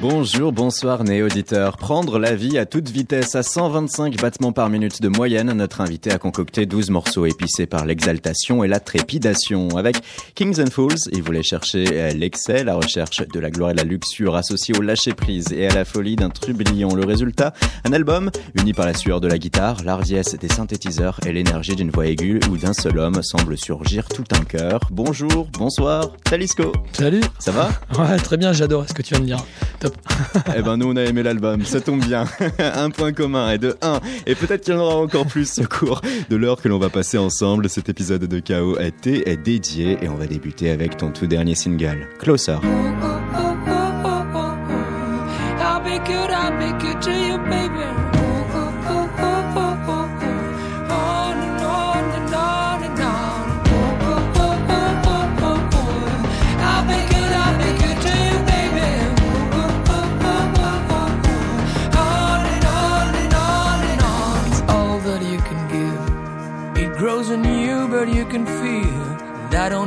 Bonjour, bonsoir né auditeurs. Prendre la vie à toute vitesse à 125 battements par minute de moyenne, notre invité a concocté 12 morceaux épicés par l'exaltation et la trépidation. Avec Kings and Fools, il voulait chercher euh, l'excès, la recherche de la gloire et de la luxure associée au lâcher-prise et à la folie d'un trublion. Le résultat, un album uni par la sueur de la guitare, l'ardiesse des synthétiseurs et l'énergie d'une voix aiguë où d'un seul homme semble surgir tout un cœur. Bonjour, bonsoir, Talisco. Salut. Ça va? Ouais, très bien, j'adore ce que tu viens de dire. Top. eh ben nous on a aimé l'album, ça tombe bien. un point commun et de 1. Et peut-être qu'il y en aura encore plus ce cours de l'heure que l'on va passer ensemble. Cet épisode de Chaos a été dédié et on va débuter avec ton tout dernier single, Closer.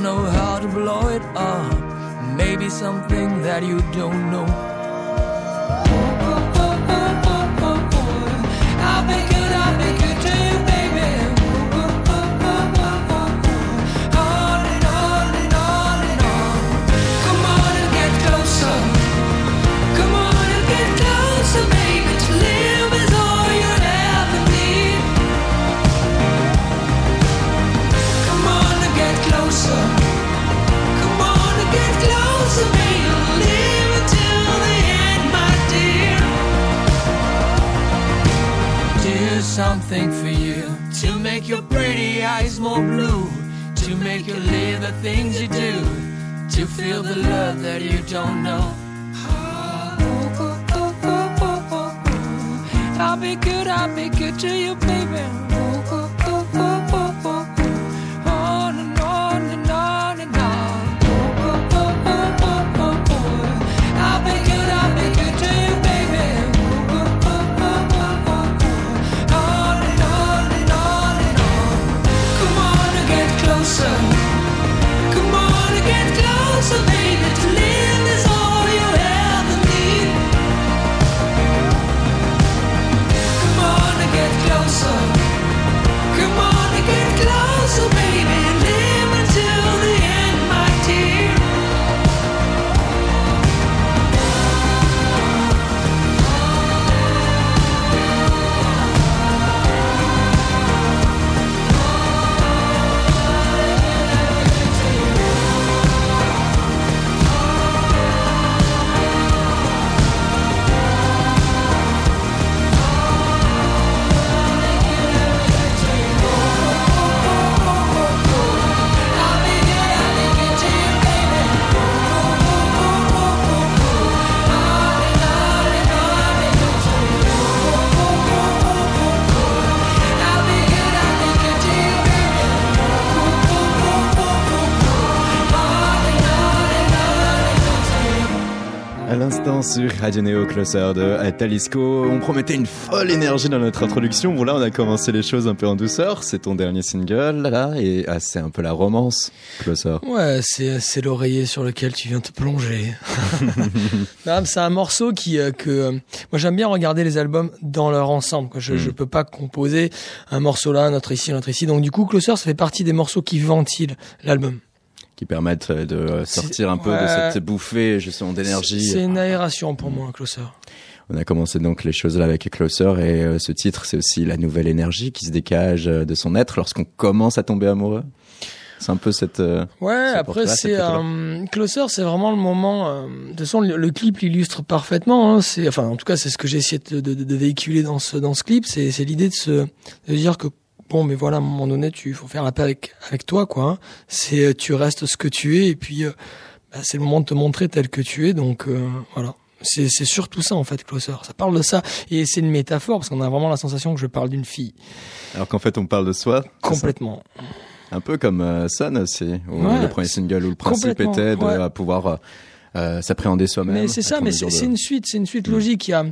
Know how to blow it up. Maybe something that you don't know. Pretty blue. To make you live the things you do. To feel the love that you don't know. I'll be good, I'll be good to you, baby. À l'instant sur Radio Neo Closer de Talisco, on promettait une folle énergie dans notre introduction. Bon là, on a commencé les choses un peu en douceur. C'est ton dernier single là, et ah, c'est un peu la romance, Closer. Ouais, c'est l'oreiller sur lequel tu viens te plonger. C'est un morceau qui euh, que euh, moi j'aime bien regarder les albums dans leur ensemble. Quoi. Je je peux pas composer un morceau là, un autre ici, un autre ici. Donc du coup, Closer, ça fait partie des morceaux qui ventilent l'album. Qui permettent euh, de sortir un peu de cette bouffée justement d'énergie. C'est une aération pour moi, Closer. On a commencé donc les choses là avec Closer et euh, ce titre c'est aussi la nouvelle énergie qui se dégage euh, de son être lorsqu'on commence à tomber amoureux. C'est un peu cette. euh, Ouais, ce après c'est euh, Closer, c'est vraiment le moment. euh, de toute façon, le, le clip l'illustre parfaitement. Hein, c'est, enfin, en tout cas, c'est ce que j'ai essayé de, de, de véhiculer dans ce dans ce clip. C'est c'est l'idée de se de dire que bon, mais voilà, à un moment donné, tu faut faire la paix avec avec toi, quoi. hein. C'est euh, tu restes ce que tu es et puis euh, bah, c'est le moment de te montrer tel que tu es. Donc euh, voilà. C'est c'est surtout ça en fait, Closer. Ça parle de ça et c'est une métaphore parce qu'on a vraiment la sensation que je parle d'une fille. Alors qu'en fait on parle de soi. Complètement. Un peu comme euh, Sun aussi, où Ouais, le premier single où le principe était de ouais. pouvoir s'appréhender soi-même. Mais c'est ça, mais c'est c'est une suite, c'est une suite logique. Il y a,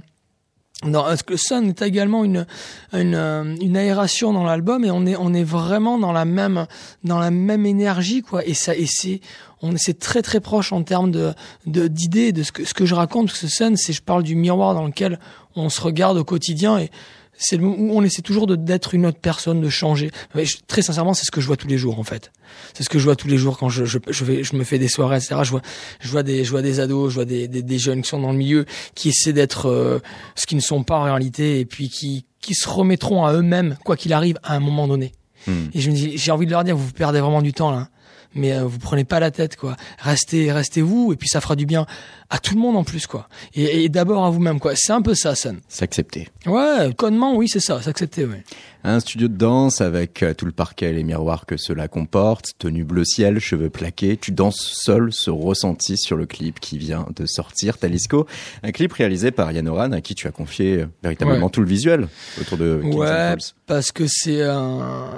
Non, parce que Sun est également une une, euh, une aération dans l'album et on est on est vraiment dans la même dans la même énergie quoi. Et ça et c'est on c'est très très proche en termes de d'idées de ce que ce que je raconte parce que Sun c'est je parle du miroir dans lequel on se regarde au quotidien et c'est le où on essaie toujours de d'être une autre personne de changer. Mais je- très sincèrement c'est ce que je vois tous les jours en fait. C'est ce que je vois tous les jours quand je je, je vais je me fais des soirées etc je vois je vois des je vois des ados je vois des des, des jeunes qui sont dans le milieu qui essaient d'être euh, ce qu'ils ne sont pas en réalité et puis qui qui se remettront à eux-mêmes quoi qu'il arrive à un moment donné. Hmm. et je me dis j'ai envie de leur dire vous perdez vraiment du temps là mais euh, vous prenez pas la tête quoi. Restez restez vous et puis ça fera du bien à tout le monde en plus quoi. Et, et d'abord à vous-même quoi. C'est un peu ça Sun. S'accepter. ouais connement oui c'est ça. S'accepter ouais Un studio de danse avec euh, tout le parquet et les miroirs que cela comporte, tenue bleu ciel, cheveux plaqués. Tu danses seul ce ressenti sur le clip qui vient de sortir, Talisco. Un clip réalisé par Yann Oran à qui tu as confié euh, véritablement Ouais. tout le visuel autour de Kings Ouais, parce que c'est un.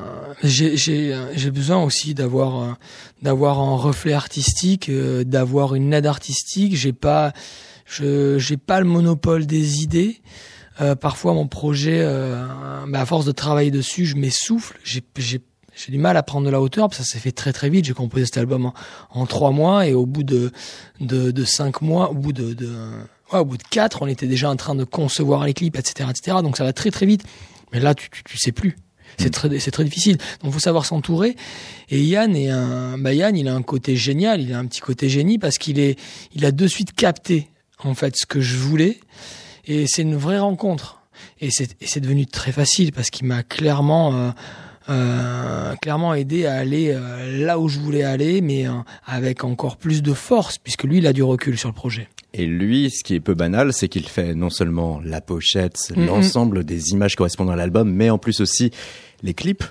J'ai besoin aussi d'avoir un- d'avoir un reflet artistique, euh, d'avoir une aide artistique. J'ai pas je j'ai pas le monopole des idées. Euh, parfois mon projet, euh, bah, à force de travailler dessus, je m'essouffle. J'ai j'ai du mal à prendre de la hauteur parce que ça s'est fait très très vite. J'ai composé cet album en, en trois mois et au bout de de, de cinq mois, au bout de, de ouais, au bout de quatre, on était déjà en train de concevoir les clips, etc., etc. Donc ça va très très vite. Mais là, tu tu, tu sais plus. C'est très c'est très difficile. Donc faut savoir s'entourer. Et Yann est un bah Yann, il a un côté génial. Il a un petit côté génie parce qu'il est il a de suite capté en fait ce que je voulais. Et c'est une vraie rencontre. Et c'est devenu très facile parce qu'il m'a clairement euh, euh, clairement aidé à aller euh, là où je voulais aller, mais avec encore plus de force, puisque lui, il a du recul sur le projet. Et lui, ce qui est peu banal, c'est qu'il fait non seulement la pochette, l'ensemble des images correspondant à l'album, mais en plus aussi les clips.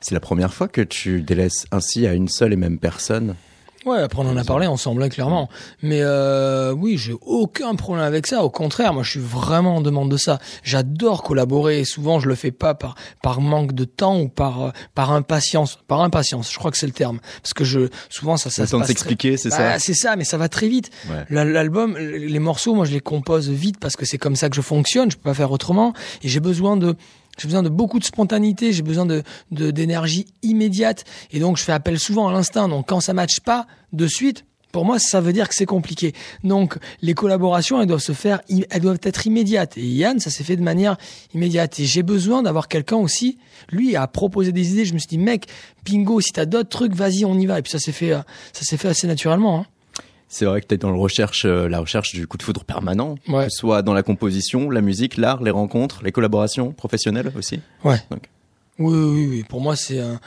C'est la première fois que tu délaisses ainsi à une seule et même personne. Ouais, après on en a parlé ensemble, hein, clairement. Mais euh, oui, j'ai aucun problème avec ça. Au contraire, moi, je suis vraiment en demande de ça. J'adore collaborer. Et souvent, je le fais pas par par manque de temps ou par euh, par impatience. Par impatience, je crois que c'est le terme. Parce que je souvent ça ça Le se temps de passe très- s'expliquer, c'est Bah, ça C'est ça, mais ça va très vite. Ouais. La- L'album, les morceaux, moi, je les compose vite parce que c'est comme ça que je fonctionne. Je peux pas faire autrement. Et j'ai besoin de, j'ai besoin de beaucoup de spontanéité. J'ai besoin de, d'énergie immédiate. Et donc, je fais appel souvent à l'instinct. Donc, quand ça matche pas de suite, pour moi, ça veut dire que c'est compliqué. Donc, les collaborations, elles doivent se faire, elles doivent être immédiates. Et Yann, ça s'est fait de manière immédiate. Et j'ai besoin d'avoir quelqu'un aussi, lui, à proposer des idées. Je me suis dit, mec, bingo, si t'as d'autres trucs, vas-y, on y va. Et puis ça s'est fait, euh, ça s'est fait assez naturellement. Hein. C'est vrai que tu es dans le recherche, euh, la recherche du coup de foudre permanent, Ouais. que ce soit dans la composition, la musique, l'art, les rencontres, les collaborations professionnelles aussi. Ouais. Donc. Oui, oui, oui. Pour moi, c'est un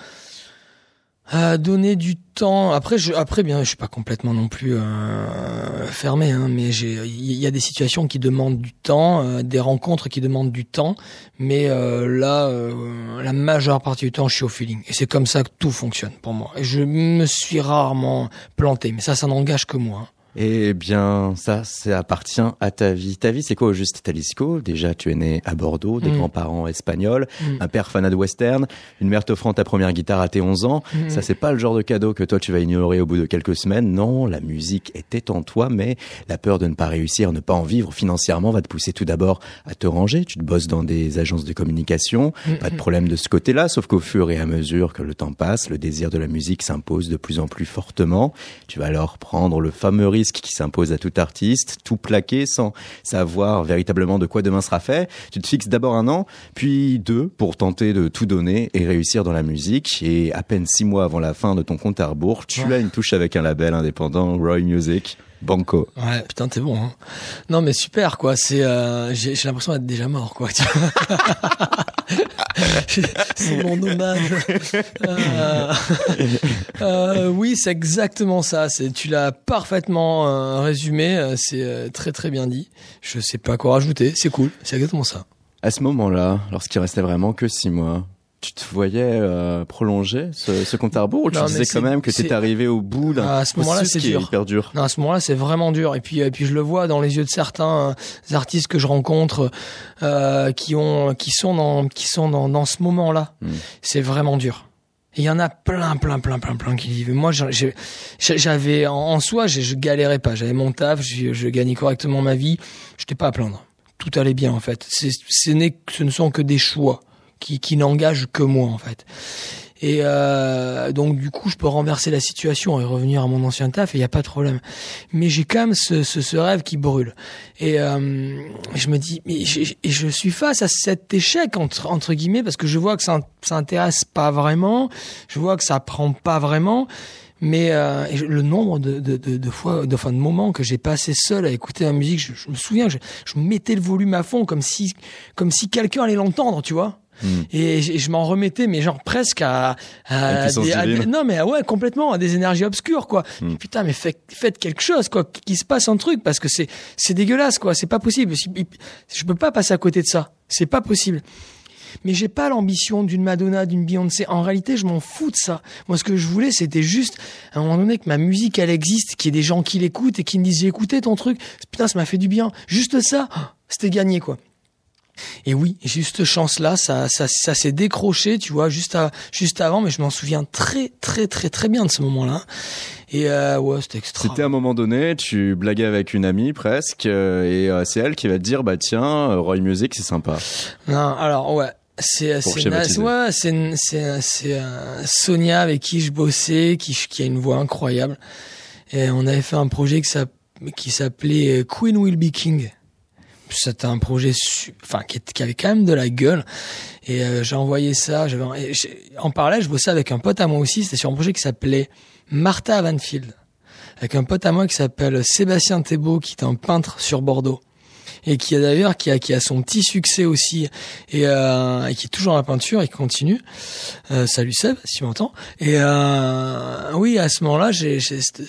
à donner du temps. Après, je, après, bien, je suis pas complètement non plus euh, fermé, hein, mais il y a des situations qui demandent du temps, euh, des rencontres qui demandent du temps, mais euh, là, euh, la majeure partie du temps, je suis au feeling, et c'est comme ça que tout fonctionne pour moi. Et je me suis rarement planté, mais ça, ça n'engage que moi. hein. Eh bien, ça, ça appartient à ta vie. Ta vie, c'est quoi au juste, Talisco? Déjà, tu es né à Bordeaux, des Mm. grands-parents espagnols, Mm. un père fanat de western, une mère t'offrant ta première guitare à tes 11 ans. Mm. Ça, c'est pas le genre de cadeau que toi, tu vas ignorer au bout de quelques semaines. Non, la musique était en toi, mais la peur de ne pas réussir, ne pas en vivre financièrement va te pousser tout d'abord à te ranger. Tu te bosses dans des agences de communication. Mm. Pas de problème de ce côté-là, sauf qu'au fur et à mesure que le temps passe, le désir de la musique s'impose de plus en plus fortement. Tu vas alors prendre le fameux risque qui s'impose à tout artiste, tout plaquer sans savoir véritablement de quoi demain sera fait. Tu te fixes d'abord un an, puis deux pour tenter de tout donner et réussir dans la musique. Et à peine six mois avant la fin de ton compte à rebours, tu Ouais. as une touche avec un label indépendant, Roy Music, Banco. Ouais, putain, t'es bon. Hein. Non, mais super, quoi. C'est, euh, j'ai, j'ai l'impression d'être déjà mort, quoi. c'est mon hommage. Euh, euh, oui, c'est exactement ça. C'est, tu l'as parfaitement euh, résumé. C'est euh, très très bien dit. Je sais pas quoi rajouter. C'est cool. C'est exactement ça. À ce moment-là, lorsqu'il restait vraiment que six mois, tu te voyais euh, prolonger ce, ce compte à rebours ou tu Non, disais quand même que c'est- t'étais arrivé au bout d'un À ce moment-là, c'est dur. hyper dur Non, à ce moment-là, c'est vraiment dur. Et puis, et puis je le vois dans les yeux de certains euh, artistes que je rencontre, euh, qui ont, qui sont dans, qui sont dans, dans ce moment-là. Mm. C'est vraiment dur. Il y en a plein, plein, plein, plein, plein qui vivent. Moi, j'avais en, en soi, je galérais pas. J'avais mon taf, je, je gagnais correctement ma vie. J'étais pas à plaindre. tout allait bien en fait. C'est, ce, n'est, ce ne sont que des choix qui, qui n'engagent que moi en fait. Et euh, donc du coup, je peux renverser la situation et revenir à mon ancien taf et il y a pas de problème. Mais j'ai quand même ce, ce, ce rêve qui brûle. Et euh, je me dis, mais je, je suis face à cet échec entre, entre guillemets parce que je vois que ça, ça intéresse pas vraiment, je vois que ça prend pas vraiment. Mais euh, le nombre de, de, de, fois, de, enfin, de moments que j'ai passé seul à écouter la musique, je, je me souviens, je, je mettais le volume à fond comme si, comme si quelqu'un allait l'entendre, tu vois. Hmm. Et je, je m'en remettais, mais genre presque à, À des, à des- non mais ouais complètement à des énergies obscures quoi. Hmm. Putain mais faites, faites quelque chose quoi, qu'il se passe un truc parce que c'est c'est dégueulasse quoi, c'est pas possible. Si- Je peux pas passer à côté de ça, c'est pas possible. Mais j'ai pas l'ambition d'une Madonna, d'une Beyoncé. En réalité, je m'en fous de ça. Moi, ce que je voulais, c'était juste, à un moment donné, que ma musique, elle existe, qu'il y ait des gens qui l'écoutent et qui me disent, j'ai écouté ton truc. Putain, ça m'a fait du bien. Juste ça, ah, c'était gagné, quoi. Et oui, juste chance-là, ça, ça, ça s'est décroché, tu vois, juste, à, juste avant, mais je m'en souviens très, très, très, très bien de ce moment-là. Et euh, ouais, c'était extra. C'était à un moment donné, tu blaguais avec une amie presque, euh, et euh, c'est elle qui va te dire, bah tiens, euh, Roy Music, c'est sympa. Non, alors ouais. C'est c'est ouais, c'est c'est euh, Sonia avec qui je bossais qui qui a une voix incroyable et on avait fait un projet qui s'appelait euh, Queen Will Be King. C'était un projet enfin qui, avait quand même de la gueule. Et euh, j'ai envoyé ça, j'avais en parallèle, je bossais avec un pote à moi aussi, c'était sur un projet qui s'appelait Martha Vanfield avec un pote à moi qui s'appelle Sébastien Thébault qui est un peintre sur Bordeaux et qui a d'ailleurs qui a qui a son petit succès aussi et, euh, et qui est toujours dans la peinture et qui continue. Euh, salut Seb, si tu m'entends. Et euh, oui, à ce moment-là, j'ai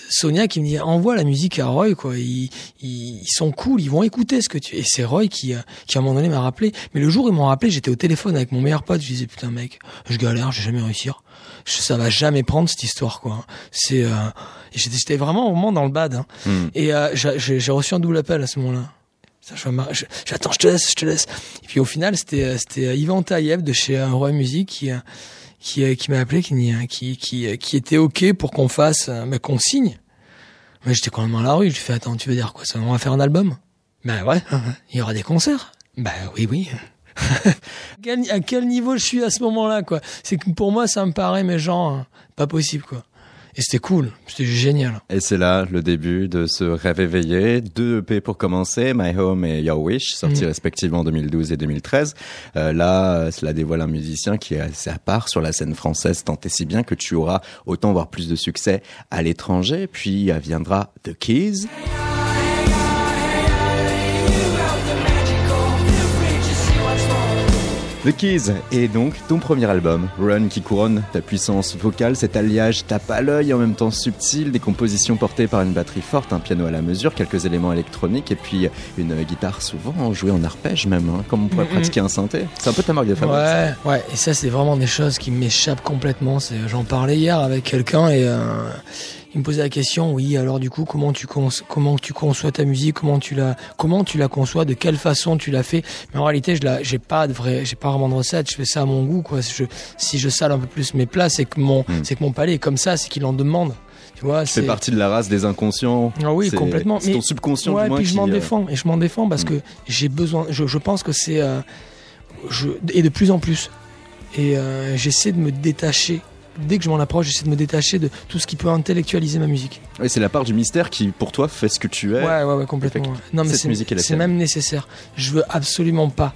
Sonia qui me dit envoie la musique à Roy quoi. Ils, ils, ils sont cool, ils vont écouter ce que tu. Et c'est Roy qui euh, qui à un moment donné m'a rappelé. Mais le jour où ils m'ont rappelé, j'étais au téléphone avec mon meilleur pote. Je disais putain mec, je galère, je vais jamais réussir. Ça va jamais prendre cette histoire quoi. C'est euh, j'étais vraiment au moment dans le bad. Hein. Hmm. Et euh, j'ai reçu un double appel à ce moment-là. J'attends, je te laisse, je te laisse. Et puis au final, c'était euh, c'était euh, Yvan Taïev de chez euh, Roy Music qui euh, qui, euh, qui m'a appelé, qui euh, qui qui euh, qui était ok pour qu'on fasse, euh, mais qu'on signe. Mais j'étais quand même dans la rue. Je lui fais attends, tu veux dire quoi Ça, on va faire un album? Ben ouais, il y aura des concerts. Ben oui, oui. À quel niveau je suis à ce moment-là, quoi? C'est que pour moi, ça me paraît, mais genre, euh, pas possible, quoi. Et c'était cool, c'était génial. Et c'est là le début de ce rêve éveillé. Deux EP pour commencer, My Home et Your Wish, sortis Mhm. respectivement en 2012 et 2013. Euh, là, cela dévoile un musicien qui est assez à part sur la scène française, tant et si bien que tu auras autant voire plus de succès à l'étranger. Puis viendra The Keys. The Keys est donc ton premier album, Run, qui couronne ta puissance vocale, cet alliage tape à l'œil en même temps subtil, des compositions portées par une batterie forte, un piano à la mesure, quelques éléments électroniques et puis une guitare souvent jouée en arpège même, hein, comme on pourrait pratiquer un synthé. C'est un peu ta marque de fabrique. Ouais, ouais. Et ça, c'est vraiment des choses qui m'échappent complètement. J'en parlais hier avec quelqu'un et euh, il me posait la question. Oui, alors du coup, comment tu comment tu conçois ta musique Comment tu la comment tu la conçois De quelle façon tu la fais Mais en réalité, je la, j'ai pas de vrai, j'ai pas vraiment de recette. Je fais ça à mon goût, quoi. Je, si je sale un peu plus mes plats, c'est que mon, Mm. c'est que mon palais est comme ça, c'est qu'il en demande. Tu vois, fais partie de la race des inconscients. Ah oui, C'est- complètement. C'est ton subconscient ouais, du moins puis je m'en euh, défends et je m'en défends parce Mm. que j'ai besoin. Je, je pense que c'est euh, je et de plus en plus. Et euh, j'essaie de me détacher. Dès que je m'en approche, j'essaie de me détacher de tout ce qui peut intellectualiser ma musique. ouais, c'est la part du mystère qui, pour toi, fait ce que tu es. Ouais, ouais, ouais, complètement. Ouais. Non, mais cette c'est musique est la c'est tienne. même nécessaire. Je veux absolument pas.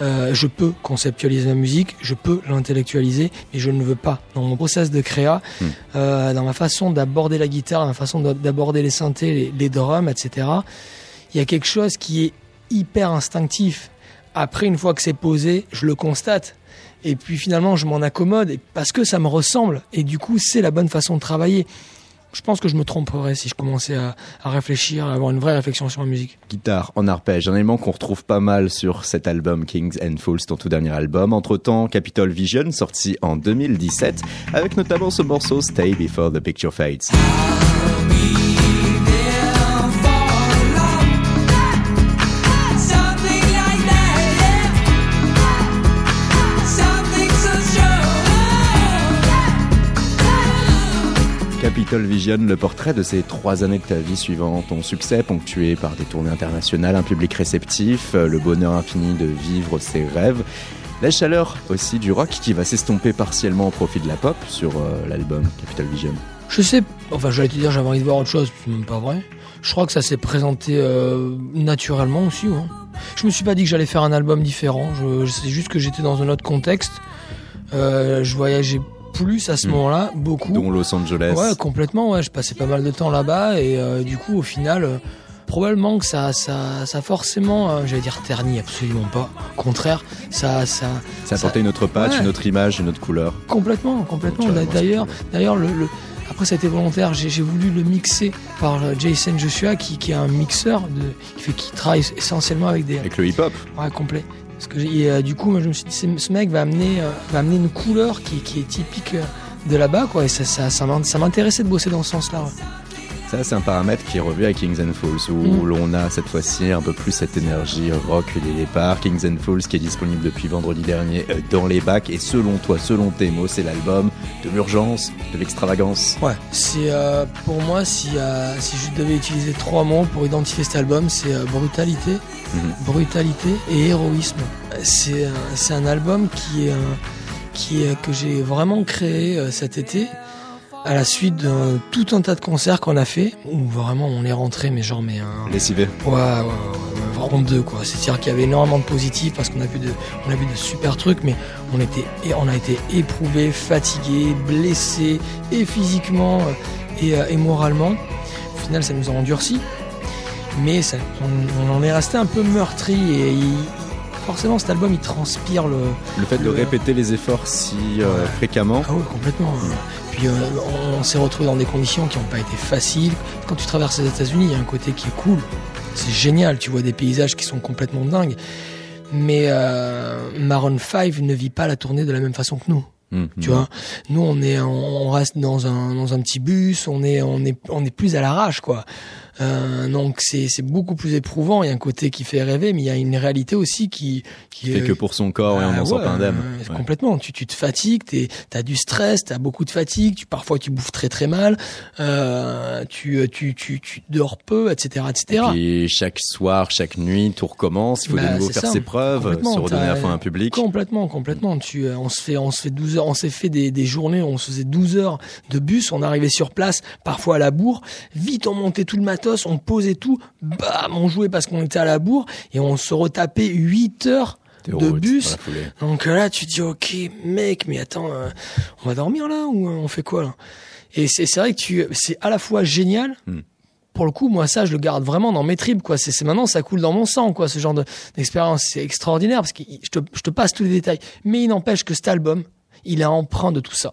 Euh, je peux conceptualiser ma musique, je peux l'intellectualiser, mais je ne veux pas. Dans mon process de créa, Hmm. euh, dans ma façon d'aborder la guitare, dans ma façon d'a- d'aborder les synthés, les, les drums, etc., il y a quelque chose qui est hyper instinctif. Après, une fois que c'est posé, je le constate. Et puis finalement, je m'en accommode parce que ça me ressemble. Et du coup, c'est la bonne façon de travailler. Je pense que je me tromperais si je commençais à, réfléchir, à avoir une vraie réflexion sur ma musique. Guitare en arpège, un élément qu'on retrouve pas mal sur cet album Kings and Fools, ton tout dernier album. Entre-temps, Capitol Vision, sorti en 2017, avec notamment ce morceau Stay Before the Picture Fades. Capital Vision, le portrait de ces trois années de ta vie suivant ton succès, ponctué par des tournées internationales, un public réceptif, euh, le bonheur infini de vivre ses rêves, la chaleur aussi du rock qui va s'estomper partiellement au profit de la pop sur euh, l'album Capital Vision. Je sais, enfin j'allais te dire j'avais envie de voir autre chose, c'est même pas vrai. Je crois que ça s'est présenté euh, naturellement aussi. Je me suis pas dit que j'allais faire un album différent, c'est juste que j'étais dans un autre contexte. Je voyageais plus à ce Mm. moment-là, beaucoup. dont Los Angeles. Ouais, complètement. Ouais, je passais pas mal de temps là-bas et euh, du coup, au final, euh, probablement que ça, ça, ça forcément, euh, j'allais dire terni, absolument pas. Au contraire, ça, ça, ça apportait une autre patte, Ouais. une autre image, une autre couleur. complètement, complètement. D'ailleurs, d'ailleurs, le, le- après ça a été volontaire. J'ai voulu le mixer par euh, Jason Joshua, qui, qui est un mixeur de, qui fait, qui travaille essentiellement avec des, Avec le hip-hop. Ouais, complet. Parce que et, euh, du coup, moi, je me suis dit, ce mec va amener, euh, va amener une couleur qui, est typique euh, de là-bas, quoi. Et ça, ça, ça m'in- ça m'intéressait de bosser dans ce sens-là. Ça, c'est un paramètre qui est revu à Kings and Falls, où Mm. l'on a cette fois-ci un peu plus cette énergie rock dès le départ. Kings and Falls qui est disponible depuis vendredi dernier euh, dans les bacs. Et selon toi, selon tes mots, c'est l'album de l'urgence, de l'extravagance. Ouais. C'est euh, pour moi, si, euh, si je devais utiliser trois mots pour identifier cet album, c'est euh, brutalité, Mhm. brutalité et héroïsme. C'est euh, un album qui est un- qui est, que j'ai vraiment créé euh, cet été à la suite de tout un tas de concerts qu'on a fait où vraiment on est rentré mais genre mais un Lessivé. Ouais, ouais, ouais, ouais, vraiment deux quoi. C'est-à-dire qu'il y avait énormément de positifs parce qu'on a vu de, on a vu de super trucs, mais on était, on a été éprouvé, fatigué, blessé, et physiquement euh, et, euh, et moralement. Au final, ça nous a endurci, mais ça, on, on en est resté un peu meurtri et il- forcément cet album il transpire le, Le fait de rééter les efforts si euh, Ouais. fréquemment. ah oui, complètement. Puis euh, on, s'est retrouvé dans des conditions qui n'ont pas été faciles. Quand tu traverses les États-Unis, il y a un côté qui est cool. C'est génial, tu vois des paysages qui sont complètement dingues. Mais euh, Maroon 5 ne vit pas la tournée de la même façon que nous. Mhm. Tu vois, nous on est, on reste dans un dans un petit bus, on est on est on est plus à l'arrache quoi. Euh, donc c'est beaucoup plus éprouvant. Il y a un côté qui fait rêver, mais il y a une réalité aussi qui qui Fait est- que pour son corps et on ah n'en sort ouais, pas indemne. Complètement. Tu, tu te fatigues, t'es- t'as du stress, t'as beaucoup de fatigue. Tu, parfois, tu bouffes très très mal. Euh, tu, tu, tu, tu dors peu, etc., etc. Puis chaque soir, chaque nuit, tout recommence. Il faut Bah, de nouveau c'est faire ça. ses preuves, se redonner à fond un public. Complètement, complètement. Tu, euh, on se fait, on se fait 12 heures, on s'est fait des, des journées où on se faisait 12 heures de bus, on arrivait sur place, parfois à la bourre. Vite, on montait tout le matos, on posait tout, bam, on jouait parce qu'on était à la bourre et on se retapait 8 heures De de route, bus. Donc euh, là, tu te dis, ok, mec, mais attends, euh, on va dormir là ou euh, on fait quoi là? Et c'est vrai que tu, c'est à la fois génial. Hmm. Pour le coup, moi, ça, je le garde vraiment dans mes tripes, quoi. C'est maintenant, ça coule dans mon sang, quoi. Ce genre de- d'expérience, c'est extraordinaire parce que je te, je te passe tous les détails. Mais il n'empêche que cet album, il est empreint de tout ça.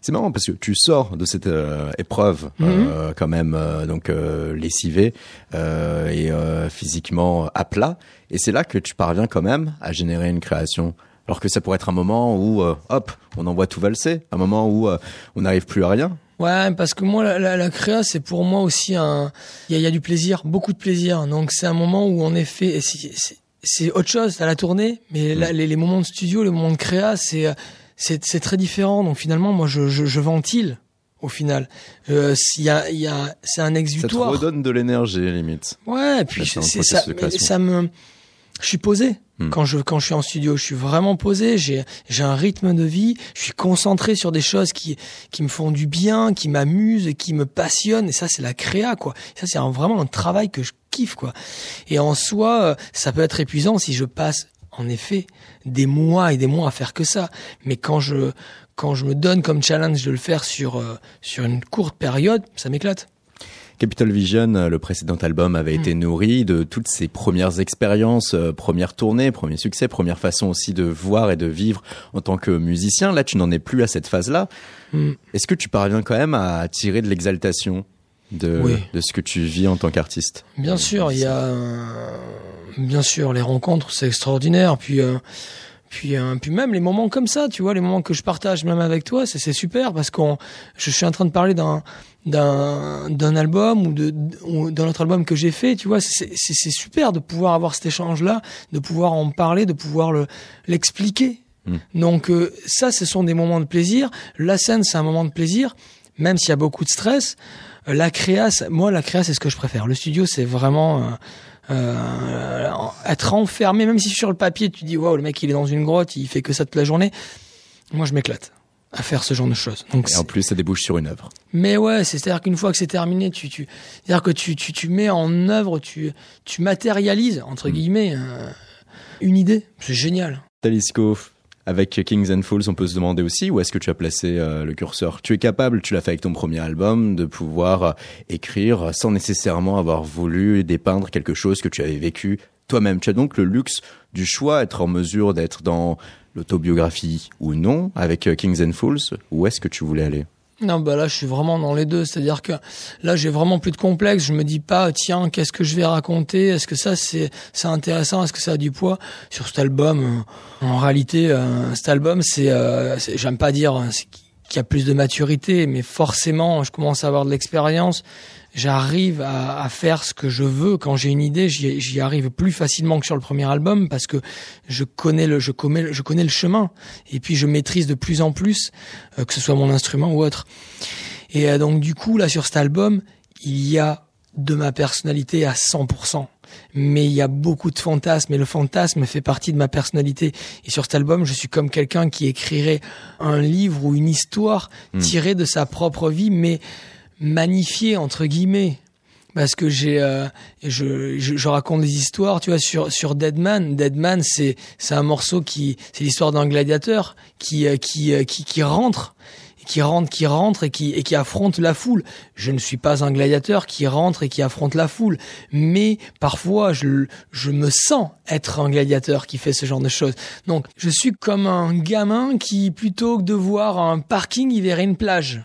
C'est marrant parce que tu sors de cette euh, épreuve Mhm. euh, quand même euh, donc euh, lessivé euh, et euh, physiquement à plat et c'est là que tu parviens quand même à générer une création alors que ça pourrait être un moment où euh, hop on envoie tout valser un moment où euh, on n'arrive plus à rien Ouais, parce que moi, la, la, la créa, c'est pour moi aussi un. Il y y a du plaisir, beaucoup de plaisir. Donc c'est un moment où en effet, et c'est- autre chose à la tournée, mais là, les, les moments de studio, les moments de créa, c'est c'est c'est très différent. Donc finalement, moi, je je, je ventile au final. Euh, y a y a c'est un ça te exutoire. redonne de l'énergie limite Ouais, et puis c'est ça, ça me, je suis posé. Hmm. Quand je quand je suis en studio, je suis vraiment posé. J'ai j'ai un rythme de vie. Je suis concentré sur des choses qui qui me font du bien, qui m'amusent, qui me passionnent. Et ça, c'est la créa, quoi. Ça, c'est vraiment un travail que je kiffe, quoi. Et en soi, euh, ça peut être épuisant si je passe, en effet, des mois et des mois à faire que ça. Mais quand je quand je me donne comme challenge de le faire sur euh, sur une courte période, ça m'éclate. Capital Vision, euh, le précédent album, avait été Hmm. nourri de toutes ces premières expériences, euh, premières tournées, premiers succès, première façon aussi de voir et de vivre en tant que musicien. Là, tu n'en es plus à cette phase-là. Hmm. Est-ce que tu parviens quand même à tirer de l'exaltation? De, Oui. de ce que tu vis en tant qu'artiste Bien sûr, il y a bien sûr les rencontres, c'est extraordinaire. Puis euh, puis euh, puis même les moments comme ça, tu vois, les moments que je partage même avec toi, c'est c'est super parce qu'on je suis en train de parler d'un d'un d'un album ou de d'un autre album que j'ai fait, tu vois, c'est c'est super de pouvoir avoir cet échange là, de pouvoir en parler, de pouvoir le l'expliquer. Mm. Donc euh, ça, ce sont des moments de plaisir. La scène, c'est un moment de plaisir. même s'il y a beaucoup de stress, la créa, moi la créa c'est ce que je préfère. Le studio c'est vraiment euh, euh, être enfermé, même si sur le papier tu dis waouh le mec il est dans une grotte, il fait que ça toute la journée. Moi je m'éclate à faire ce genre de choses. Donc Et en plus, ça débouche sur une œuvre. mais ouais, c'est- c'est-à-dire qu'une fois que c'est terminé, tu, tu, c'est-à-dire que tu, tu, tu mets en œuvre, tu, tu matérialises entre guillemets euh, une idée. C'est génial. Talisco, avec Kings and Fools, on peut se demander aussi où est-ce que tu as placé euh, le curseur. Tu es capable, tu l'as fait avec ton premier album, de pouvoir euh, écrire sans nécessairement avoir voulu dépeindre quelque chose que tu avais vécu toi-même. Tu as donc le luxe du choix, être en mesure d'être dans l'autobiographie ou non avec euh, Kings and Fools. Où est-ce que tu voulais aller? Non, bah là, je suis vraiment dans les deux. C'est-à-dire que là, j'ai vraiment plus de complexe. Je me dis pas, tiens, qu'est-ce que je vais raconter? Est-ce que ça, c'est, c'est intéressant? Est-ce que ça a du poids? Sur cet album euh, En réalité, euh, cet album, c'est, euh, j'aime pas dire euh, qu'il y a plus de maturité, mais forcément, je commence à avoir de l'expérience. J'arrive à, à faire ce que je veux quand j'ai une idée. J'y, arrive plus facilement que sur le premier album parce que je connais le, je connais, je connais le chemin. Et puis je maîtrise de plus en plus, euh, que ce soit mon instrument ou autre. Et euh, donc du coup, là sur cet album, il y a de ma personnalité à 100%. Mais il y a beaucoup de fantasmes et le fantasme fait partie de ma personnalité. Et sur cet album, je suis comme quelqu'un qui écrirait un livre ou une histoire Hmm. tirée de sa propre vie, mais magnifiée entre guillemets. Parce que j'ai, euh, je, je, je raconte des histoires, tu vois, sur sur Deadman. Deadman, c'est c'est un morceau qui, c'est l'histoire d'un gladiateur qui euh, qui euh, qui qui rentre qui rentre, qui rentre et qui, et qui affronte la foule. Je ne suis pas un gladiateur qui rentre et qui affronte la foule, mais parfois je, je me sens être un gladiateur qui fait ce genre de choses. Donc je suis comme un gamin qui, plutôt que de voir un parking, il verrait une plage.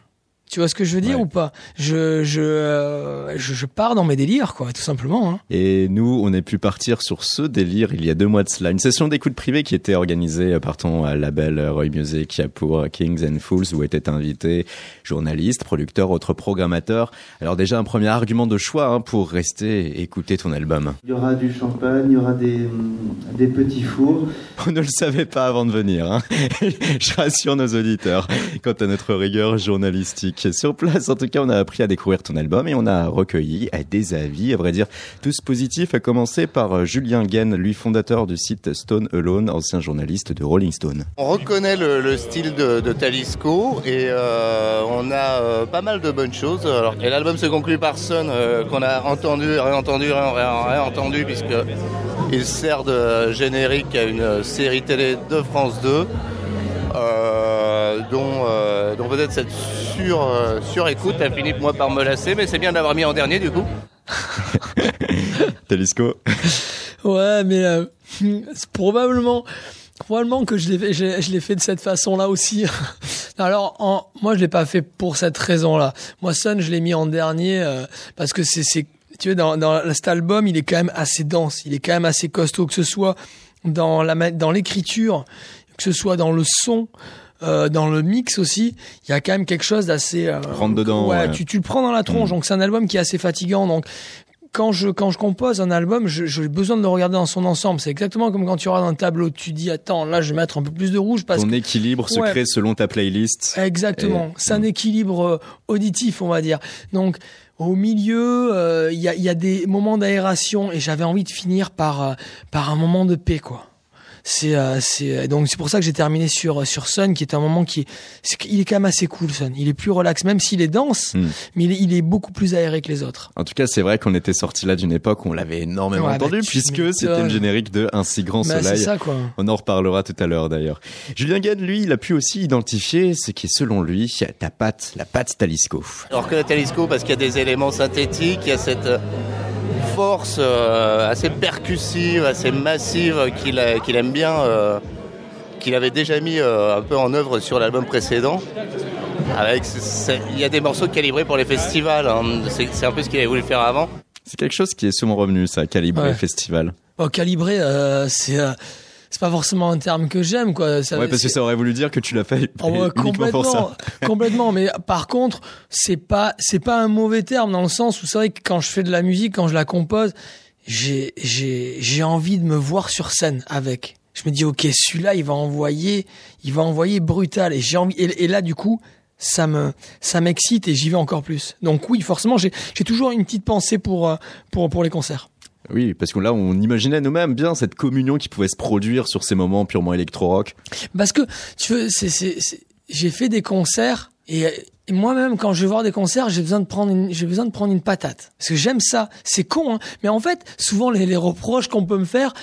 Tu vois ce que je veux dire Ouais. ou pas? Je, je, euh, je, je pars dans mes délires, quoi, tout simplement. Hein. Et nous, on a pu partir sur ce délire il y a deux mois de cela. Une session d'écoute privée qui était organisée par ton euh, label euh, Roy Music pour Kings and Fools où étaient invités journalistes, producteurs, autres programmateurs. Alors déjà un premier argument de choix hein, pour rester et écouter ton album. Il y aura du champagne, il y aura des, hum, des petits fours. On ne le savait pas avant de venir. Hein. Je rassure nos auditeurs quant à notre rigueur journalistique. Sur place, en tout cas, on a appris à découvrir ton album et on a recueilli des avis, à vrai dire, tous positifs, à commencer par euh, Julien Gaine, lui fondateur du site Stone Alone, ancien journaliste de Rolling Stone. On reconnaît le, le style de, Talisco et euh, on a euh, pas mal de bonnes choses. Et l'album se conclut par Sun euh, qu'on a entendu, réentendu, ré- ré- réentendu puisque il sert de générique à une série télé de France 2 euh, dont, euh, dont peut-être cette sur, euh, sur-écoute a fini moi par me lasser mais c'est bien d'avoir mis en dernier du coup. Talisco, Ouais, mais euh, c'est probablement, probablement que je l'ai fait, je, je l'ai fait de cette façon-là aussi. Alors, en, moi, je l'ai pas fait pour cette raison-là. Moi, Sun, je l'ai mis en dernier euh, parce que c'est, c'est, tu vois, dans, dans cet album, il est quand même assez dense, il est quand même assez costaud, que ce soit dans la, dans l'écriture, que ce soit dans le son. Euh, dans le mix aussi, il y a quand même quelque chose d'assez. euh, Rentre dedans, Ouais, ouais. Tu, tu le prends dans la tronche. Mm. Donc c'est un album qui est assez fatigant. Donc quand je quand je compose un album, j'ai besoin de le regarder dans son ensemble. C'est exactement comme quand tu regardes un tableau, tu dis attends là je vais mettre un peu plus de rouge parce ton que équilibre se Ouais. crée selon ta playlist. exactement, c'est un équilibre euh, auditif on va dire. Donc au milieu, euh, il y, a, y a des moments d'aération et j'avais envie de finir par euh, par un moment de paix quoi. C'est euh, c'est donc c'est pour ça que j'ai terminé sur sur Sun qui est un moment qui est, qu'il est quand même assez cool Sun. Il est plus relax même s'il est dense, Hmm. mais il est, il est beaucoup plus aéré que les autres. En tout cas, c'est vrai qu'on était sorti là d'une époque où on l'avait énormément Ouais, bah, entendu tu puisque c'était le générique de Un si grand Bah, c'est soleil. ça quoi. On en reparlera tout à l'heure d'ailleurs. Julien Gade, lui, il a pu aussi identifier ce qui est selon lui ta patte, la patte Talisco. Alors que Talisco, parce qu'il y a des éléments synthétiques, il y a cette euh, force euh, assez percussive, assez massive qu'il aime bien, euh, qu'il avait déjà mis euh, un peu en œuvre sur l'album précédent. Il y a des morceaux calibrés pour les festivals. hein. C'est un peu ce qu'il avait voulu faire avant. C'est quelque chose qui est souvent revenu, ça, calibré Ouais. festival. Bon, calibré, euh, c'est euh, c'est pas forcément un terme que j'aime quoi. Ça, ouais, parce que ça aurait voulu dire que tu l'as fait Oh, ouais, uniquement pour ça. complètement, complètement. Mais par contre, c'est pas c'est pas un mauvais terme dans le sens où c'est vrai que quand je fais de la musique, quand je la compose, j'ai j'ai j'ai envie de me voir sur scène avec. Je me dis ok, celui-là, il va envoyer, il va envoyer brutal. Et j'ai envie. Et, et là, du coup, ça me ça m'excite et j'y vais encore plus. Donc oui, forcément, j'ai j'ai toujours une petite pensée pour euh, pour pour les concerts. Oui, parce que là, on imaginait nous-mêmes bien cette communion qui pouvait se produire sur ces moments purement électro-rock. Parce que tu veux, j'ai fait des concerts et, moi-même quand je vais voir des concerts, j'ai besoin de prendre une besoin de prendre une patate parce que j'aime ça. C'est con, hein, mais en fait, souvent les, les reproches qu'on peut me faire.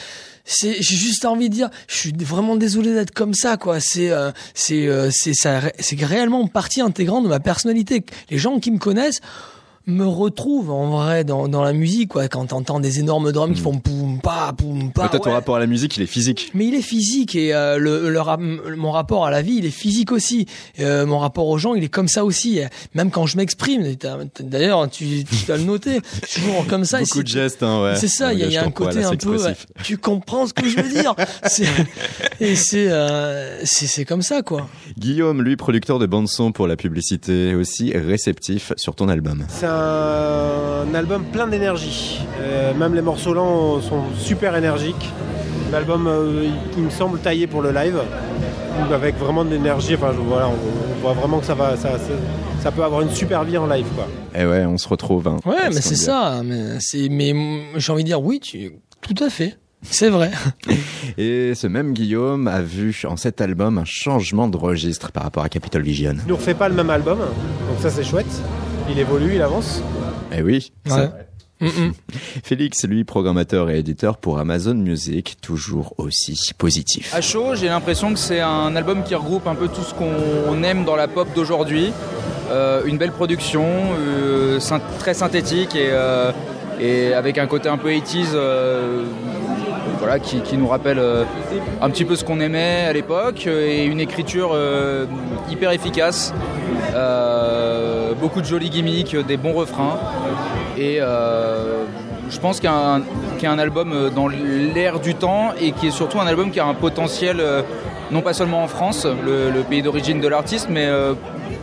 C'est, j'ai juste envie de dire, je suis vraiment désolé d'être comme ça, quoi. C'est, euh, c'est, euh, c'est ça, c'est réellement partie intégrante de ma personnalité. Les gens qui me connaissent me retrouvent en vrai dans, dans la musique, quoi. Quand t'entends des énormes drums qui font poum pa poum pa. Peut-être ton rapport à la musique, il est physique. Mais il est physique et euh, le, le rap- mon rapport à la vie, il est physique aussi. Euh, mon rapport aux gens, il est comme ça aussi. Même quand je m'exprime, d'ailleurs, tu, tu dois le je suis toujours comme ça. Beaucoup de gestes, hein, ouais. C'est ça, il y a, il y a un côté un peu. ouais, tu comprends ce que je veux dire? Et c'est euh, c'est c'est comme ça, quoi. Guillaume, lui, producteur de bande-son pour la publicité, aussi réceptif sur ton album. C'est un album plein d'énergie. Euh, même les morceaux lents sont super énergiques. L'album euh, qui me semble taillé pour le live, avec vraiment de l'énergie. Enfin, voilà, on, on voit vraiment que ça va, ça, ça, ça peut avoir une super vie en live, quoi. Et ouais, on se retrouve. hein, Ouais, mais ce c'est ça. Mais c'est mais j'ai envie de dire oui, tu tout à fait. C'est vrai. Et ce même Guillaume a vu en cet album un changement de registre par rapport à Capitol Vision. Il ne refait pas le même album, donc ça c'est chouette. Il évolue, il avance. Eh oui. ça-. Mm, mm. Félix, lui, programmateur et éditeur pour Amazon Music, toujours aussi positif. À chaud, j'ai l'impression que c'est un album qui regroupe un peu tout ce qu'on aime dans la pop d'aujourd'hui. Euh, une belle production, euh, très synthétique et, euh, et avec un côté un peu 80s euh, voilà, qui, qui nous rappelle euh, un petit peu ce qu'on aimait à l'époque euh, et une écriture euh, hyper efficace. Euh, beaucoup de jolis gimmicks, des bons refrains. Et euh, je pense qu'il y, a un- qu'il y a un album euh, dans l'air du temps et qui est surtout un album qui a un potentiel, euh, non pas seulement en France, le, le pays d'origine de l'artiste, mais euh,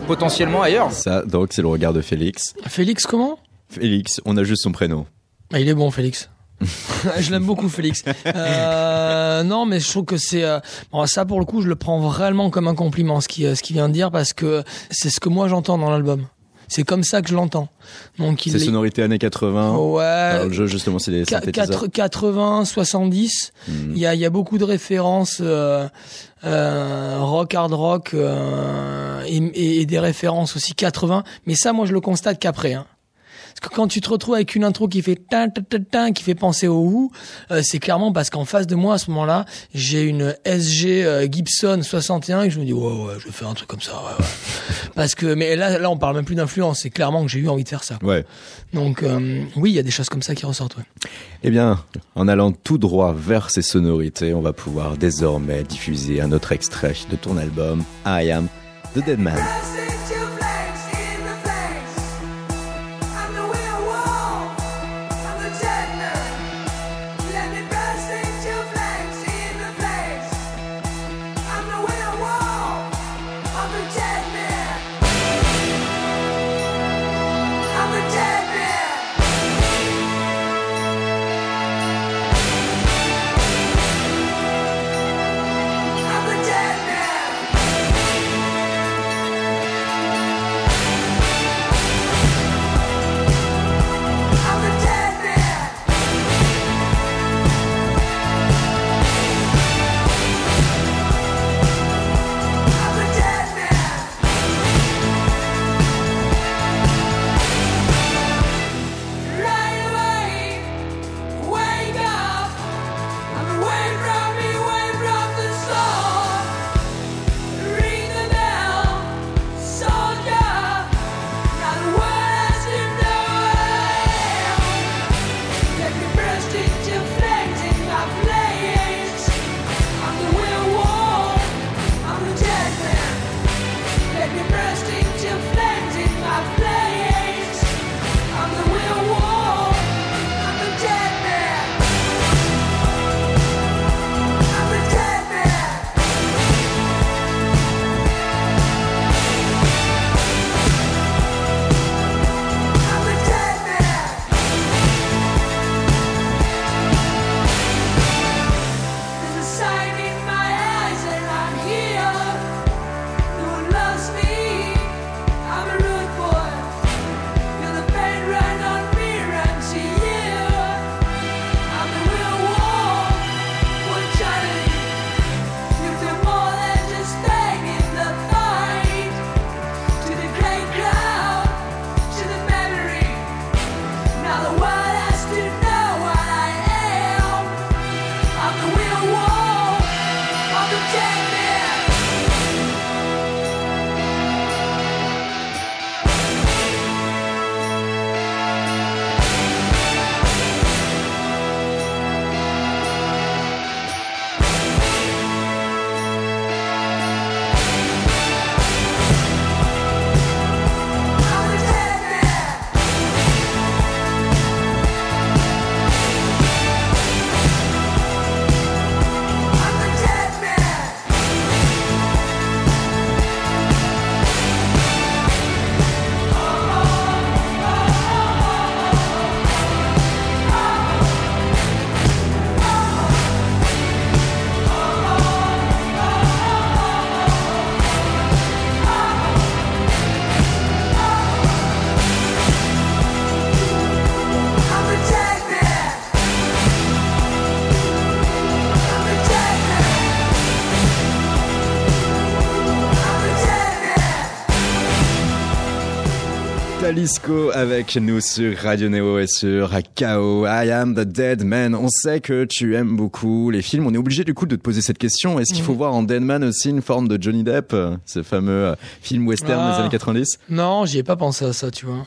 potentiellement ailleurs. Ça, donc, c'est le regard de Félix. Félix, comment? Félix, on a juste son prénom. Ah, il est bon, Félix. je l'aime beaucoup, Félix. Euh, non, mais je trouve que c'est euh, bon, ça pour le coup, je le prends vraiment comme un compliment ce qui euh, ce qu'il vient de dire parce que c'est ce que moi j'entends dans l'album. C'est comme ça que je l'entends. Donc il Ces sonorités années 80. ouais, Alors, le jeu, justement, c'est. 4- 80, 70. Mhm. Il y a, y a beaucoup de références euh, euh, rock, hard rock euh, et, et- et des références aussi 80. Mais ça, moi, je le constate qu'après. Hein. Parce que quand tu te retrouves avec une intro qui fait tin, tin, tin, tin, qui fait penser au Who, euh, c'est clairement parce qu'en face de moi à ce moment-là, j'ai une SG euh, Gibson 61 et je me dis ouais ouais, je vais faire un truc comme ça. Ouais, ouais. parce que mais là là on parle même plus d'influence, c'est clairement que j'ai eu envie de faire ça. Ouais. Donc euh, oui, il y a des choses comme ça qui ressortent. Ouais. Eh bien, en allant tout droit vers ces sonorités, on va pouvoir désormais diffuser un autre extrait de ton album, I Am the Dead Man. Talisco avec nous sur Radio Neo et sur KO. I am the dead man. On sait que tu aimes beaucoup les films. On est obligé du coup de te poser cette question. Est-ce qu'il faut voir en Dead Man aussi une forme de Johnny Depp, euh, ce fameux euh, film western Ah. des années 90 Non, j'y ai pas pensé à ça, tu vois.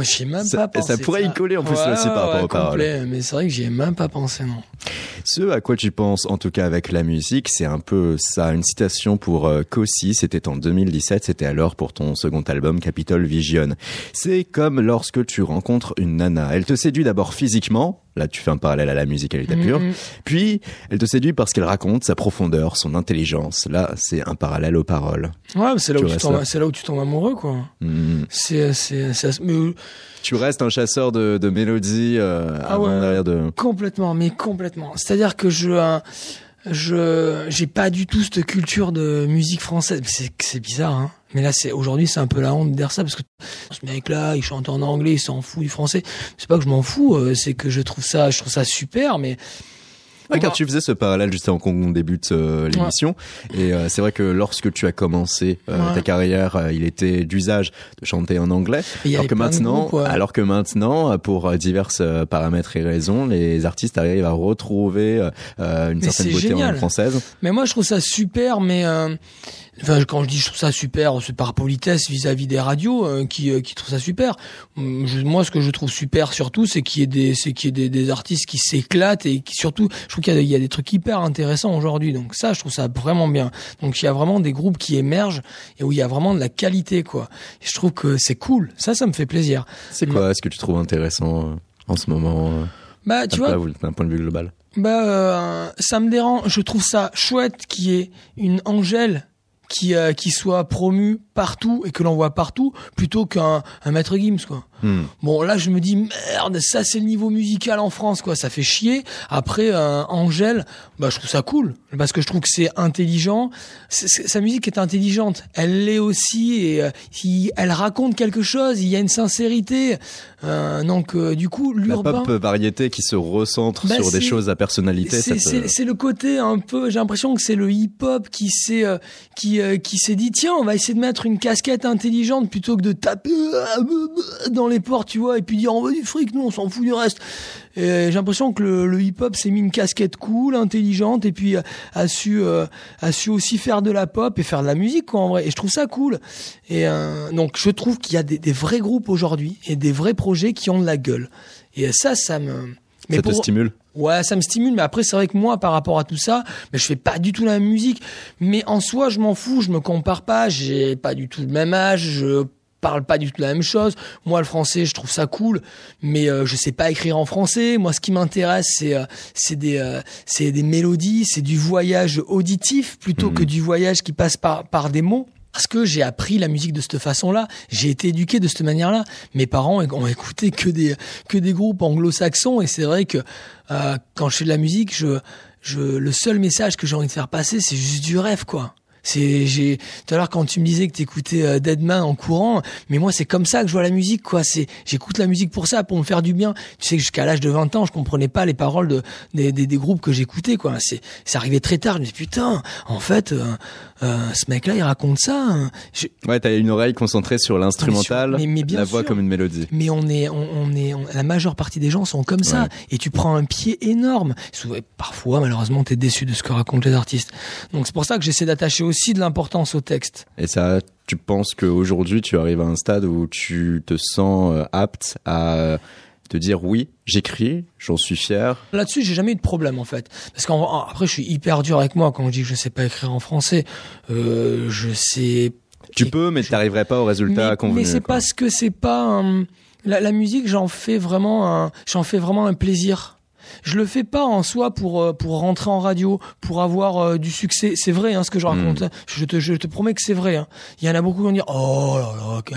J'y ai même Ça- pas pensé. ça pourrait y coller en plus Ouais, aussi par rapport ouais, aux paroles. Mais c'est vrai que j'y ai même pas pensé, non. Ce à quoi tu penses, en tout cas avec la musique, c'est un peu ça. Une citation pour euh, Kossi, c'était en 2017, c'était alors pour ton second album Capitol Vision. C'est comme lorsque tu rencontres une nana. Elle te séduit d'abord physiquement, là tu fais un parallèle à la musique à l'état pur, Mhm. puis elle te séduit parce qu'elle raconte sa profondeur, son intelligence. Là, c'est un parallèle aux paroles. Ouais, c'est là, où tu tombes- là. c'est là où tu tombes amoureux, quoi. C'est, mais, euh, Tu restes un chasseur de, de mélodies euh, Ah avant ouais. derrière de... complètement, mais complètement. C'est-à-dire que je, euh, je, j'ai pas du tout cette culture de musique française. C'est, c'est bizarre, hein. Mais là, c'est, aujourd'hui, c'est un peu la honte de dire ça parce que ce mec-là, il chante en anglais, il s'en fout du français. C'est pas que je m'en fous, euh, c'est que je trouve ça, je trouve ça super, mais Ouais, car tu faisais ce parallèle juste avant qu'on débute euh, l'émission. Et euh, c'est vrai que lorsque tu as commencé euh, Ouais. ta carrière, il était d'usage de chanter en anglais. Alors que maintenant, groupes, alors que maintenant, pour diverses paramètres et raisons, les artistes arrivent à retrouver une Mais certaine beauté en langue française. Mais moi, je trouve ça super, mais enfin, quand je dis je trouve ça super, c'est par politesse vis-à-vis des radios euh, qui euh, qui trouvent ça super. Hum, je- moi, ce que je trouve super surtout, c'est qu'il y ait des c'est qu'il y ait des, des artistes qui s'éclatent et qui surtout, je trouve qu'il y a, il y a des trucs hyper intéressants aujourd'hui. Donc ça, je trouve ça vraiment bien. Donc il y a vraiment des groupes qui émergent et où il y a vraiment de la qualité, quoi. Et je trouve que c'est cool. Ça, ça me fait plaisir. C'est quoi ce que tu trouves intéressant euh, en ce moment euh, Bah, tu vois, d'un point de vue global? Bah, euh, ça me dérange. Je trouve ça chouette qu'il y ait une Angèle qui euh, qui soit promue partout et que l'on voit partout, plutôt qu'un un Maître Gims, quoi. Hmm. Bon, là, je me dis merde, ça c'est le niveau musical en France, quoi. Ça fait chier. Après, euh, Angèle, bah, je trouve ça cool parce que je trouve que c'est intelligent. Sa musique est intelligente. Elle l'est aussi et euh, il- elle raconte quelque chose. Il y a une sincérité. Euh, donc, du coup, La l'urbain. pop variété qui se recentre Bah, sur des choses à personnalité. C'est le côté un peu. J'ai l'impression que c'est le hip-hop qui s'est qui qui s'est dit tiens on va essayer de mettre une casquette intelligente plutôt que de taper euh, dans les portes tu vois et puis dire on veut du fric nous on s'en fout du reste. Et J'ai l'impression que le, le hip-hop s'est mis une casquette cool, intelligente et puis euh, a su euh, a su aussi faire de la pop et faire de la musique quoi en vrai. Et je trouve ça cool. Et euh, donc je trouve qu'il y a des, des vrais groupes aujourd'hui et des vrais projets qui ont de la gueule. Et ça ça me ça te stimule? Ouais, ça me stimule, mais après c'est vrai que moi, par rapport à tout ça, mais je fais pas du tout la même musique. Mais en soi, je m'en fous, je me compare pas, j'ai pas du tout le même âge, je parle pas du tout la même chose. Moi, le français, je trouve ça cool, mais euh, je sais pas écrire en français. Moi, ce qui m'intéresse, c'est euh, c'est des euh, c'est des mélodies, c'est du voyage auditif plutôt Mhm. que du voyage qui passe par par des mots. Parce que j'ai appris la musique de cette façon-là, j'ai été éduqué de cette manière-là. Mes parents ont écouté que des que des groupes anglo-saxons et c'est vrai que euh, quand je fais de la musique, je je le seul message que j'ai envie de faire passer, c'est juste du rêve quoi. C'est j'ai tout à l'heure quand tu me disais que t'écoutais euh, Deadman en courant, mais moi c'est comme ça que je vois la musique quoi. C'est j'écoute la musique pour ça, pour me faire du bien. Tu sais que jusqu'à l'âge de 20 ans, je comprenais pas les paroles de des, des, des groupes que j'écoutais quoi. C'est c'est arrivé très tard. Je me dis putain, en fait, euh, euh, ce mec-là il raconte ça. hein. Je- Ouais, t'as une oreille concentrée sur l'instrumental, Mais- mais bien la voix sûr. comme une mélodie. mais on est, on, on est, on- la majeure partie des gens sont comme ça. Ouais. Et tu prends un pied énorme. Souvent- Parfois, malheureusement, t'es déçu de ce que racontent les artistes. Donc c'est pour ça que j'essaie d'attacher aussi de l'importance au texte. Et ça, tu penses qu'aujourd'hui, tu arrives à un stade où tu te sens euh, apte à te dire oui, j'écris, j'en suis fier. Là-dessus, j'ai jamais eu de problème en fait, parce qu'après, je suis hyper dur avec moi quand je dis que je sais pas écrire en français. Euh, je sais. Tu peux, mais tu n'arriverais pas au résultat mais, convenu. mais c'est parce que c'est pas un- la, la musique. J'en fais vraiment un, j'en fais vraiment un plaisir. Je le fais pas en soi pour euh, pour rentrer en radio, pour avoir euh, du succès. C'est vrai hein, ce que je raconte. hein. Je te je te promets que c'est vrai. hein. Il y en a beaucoup qui vont dire oh là là, ok,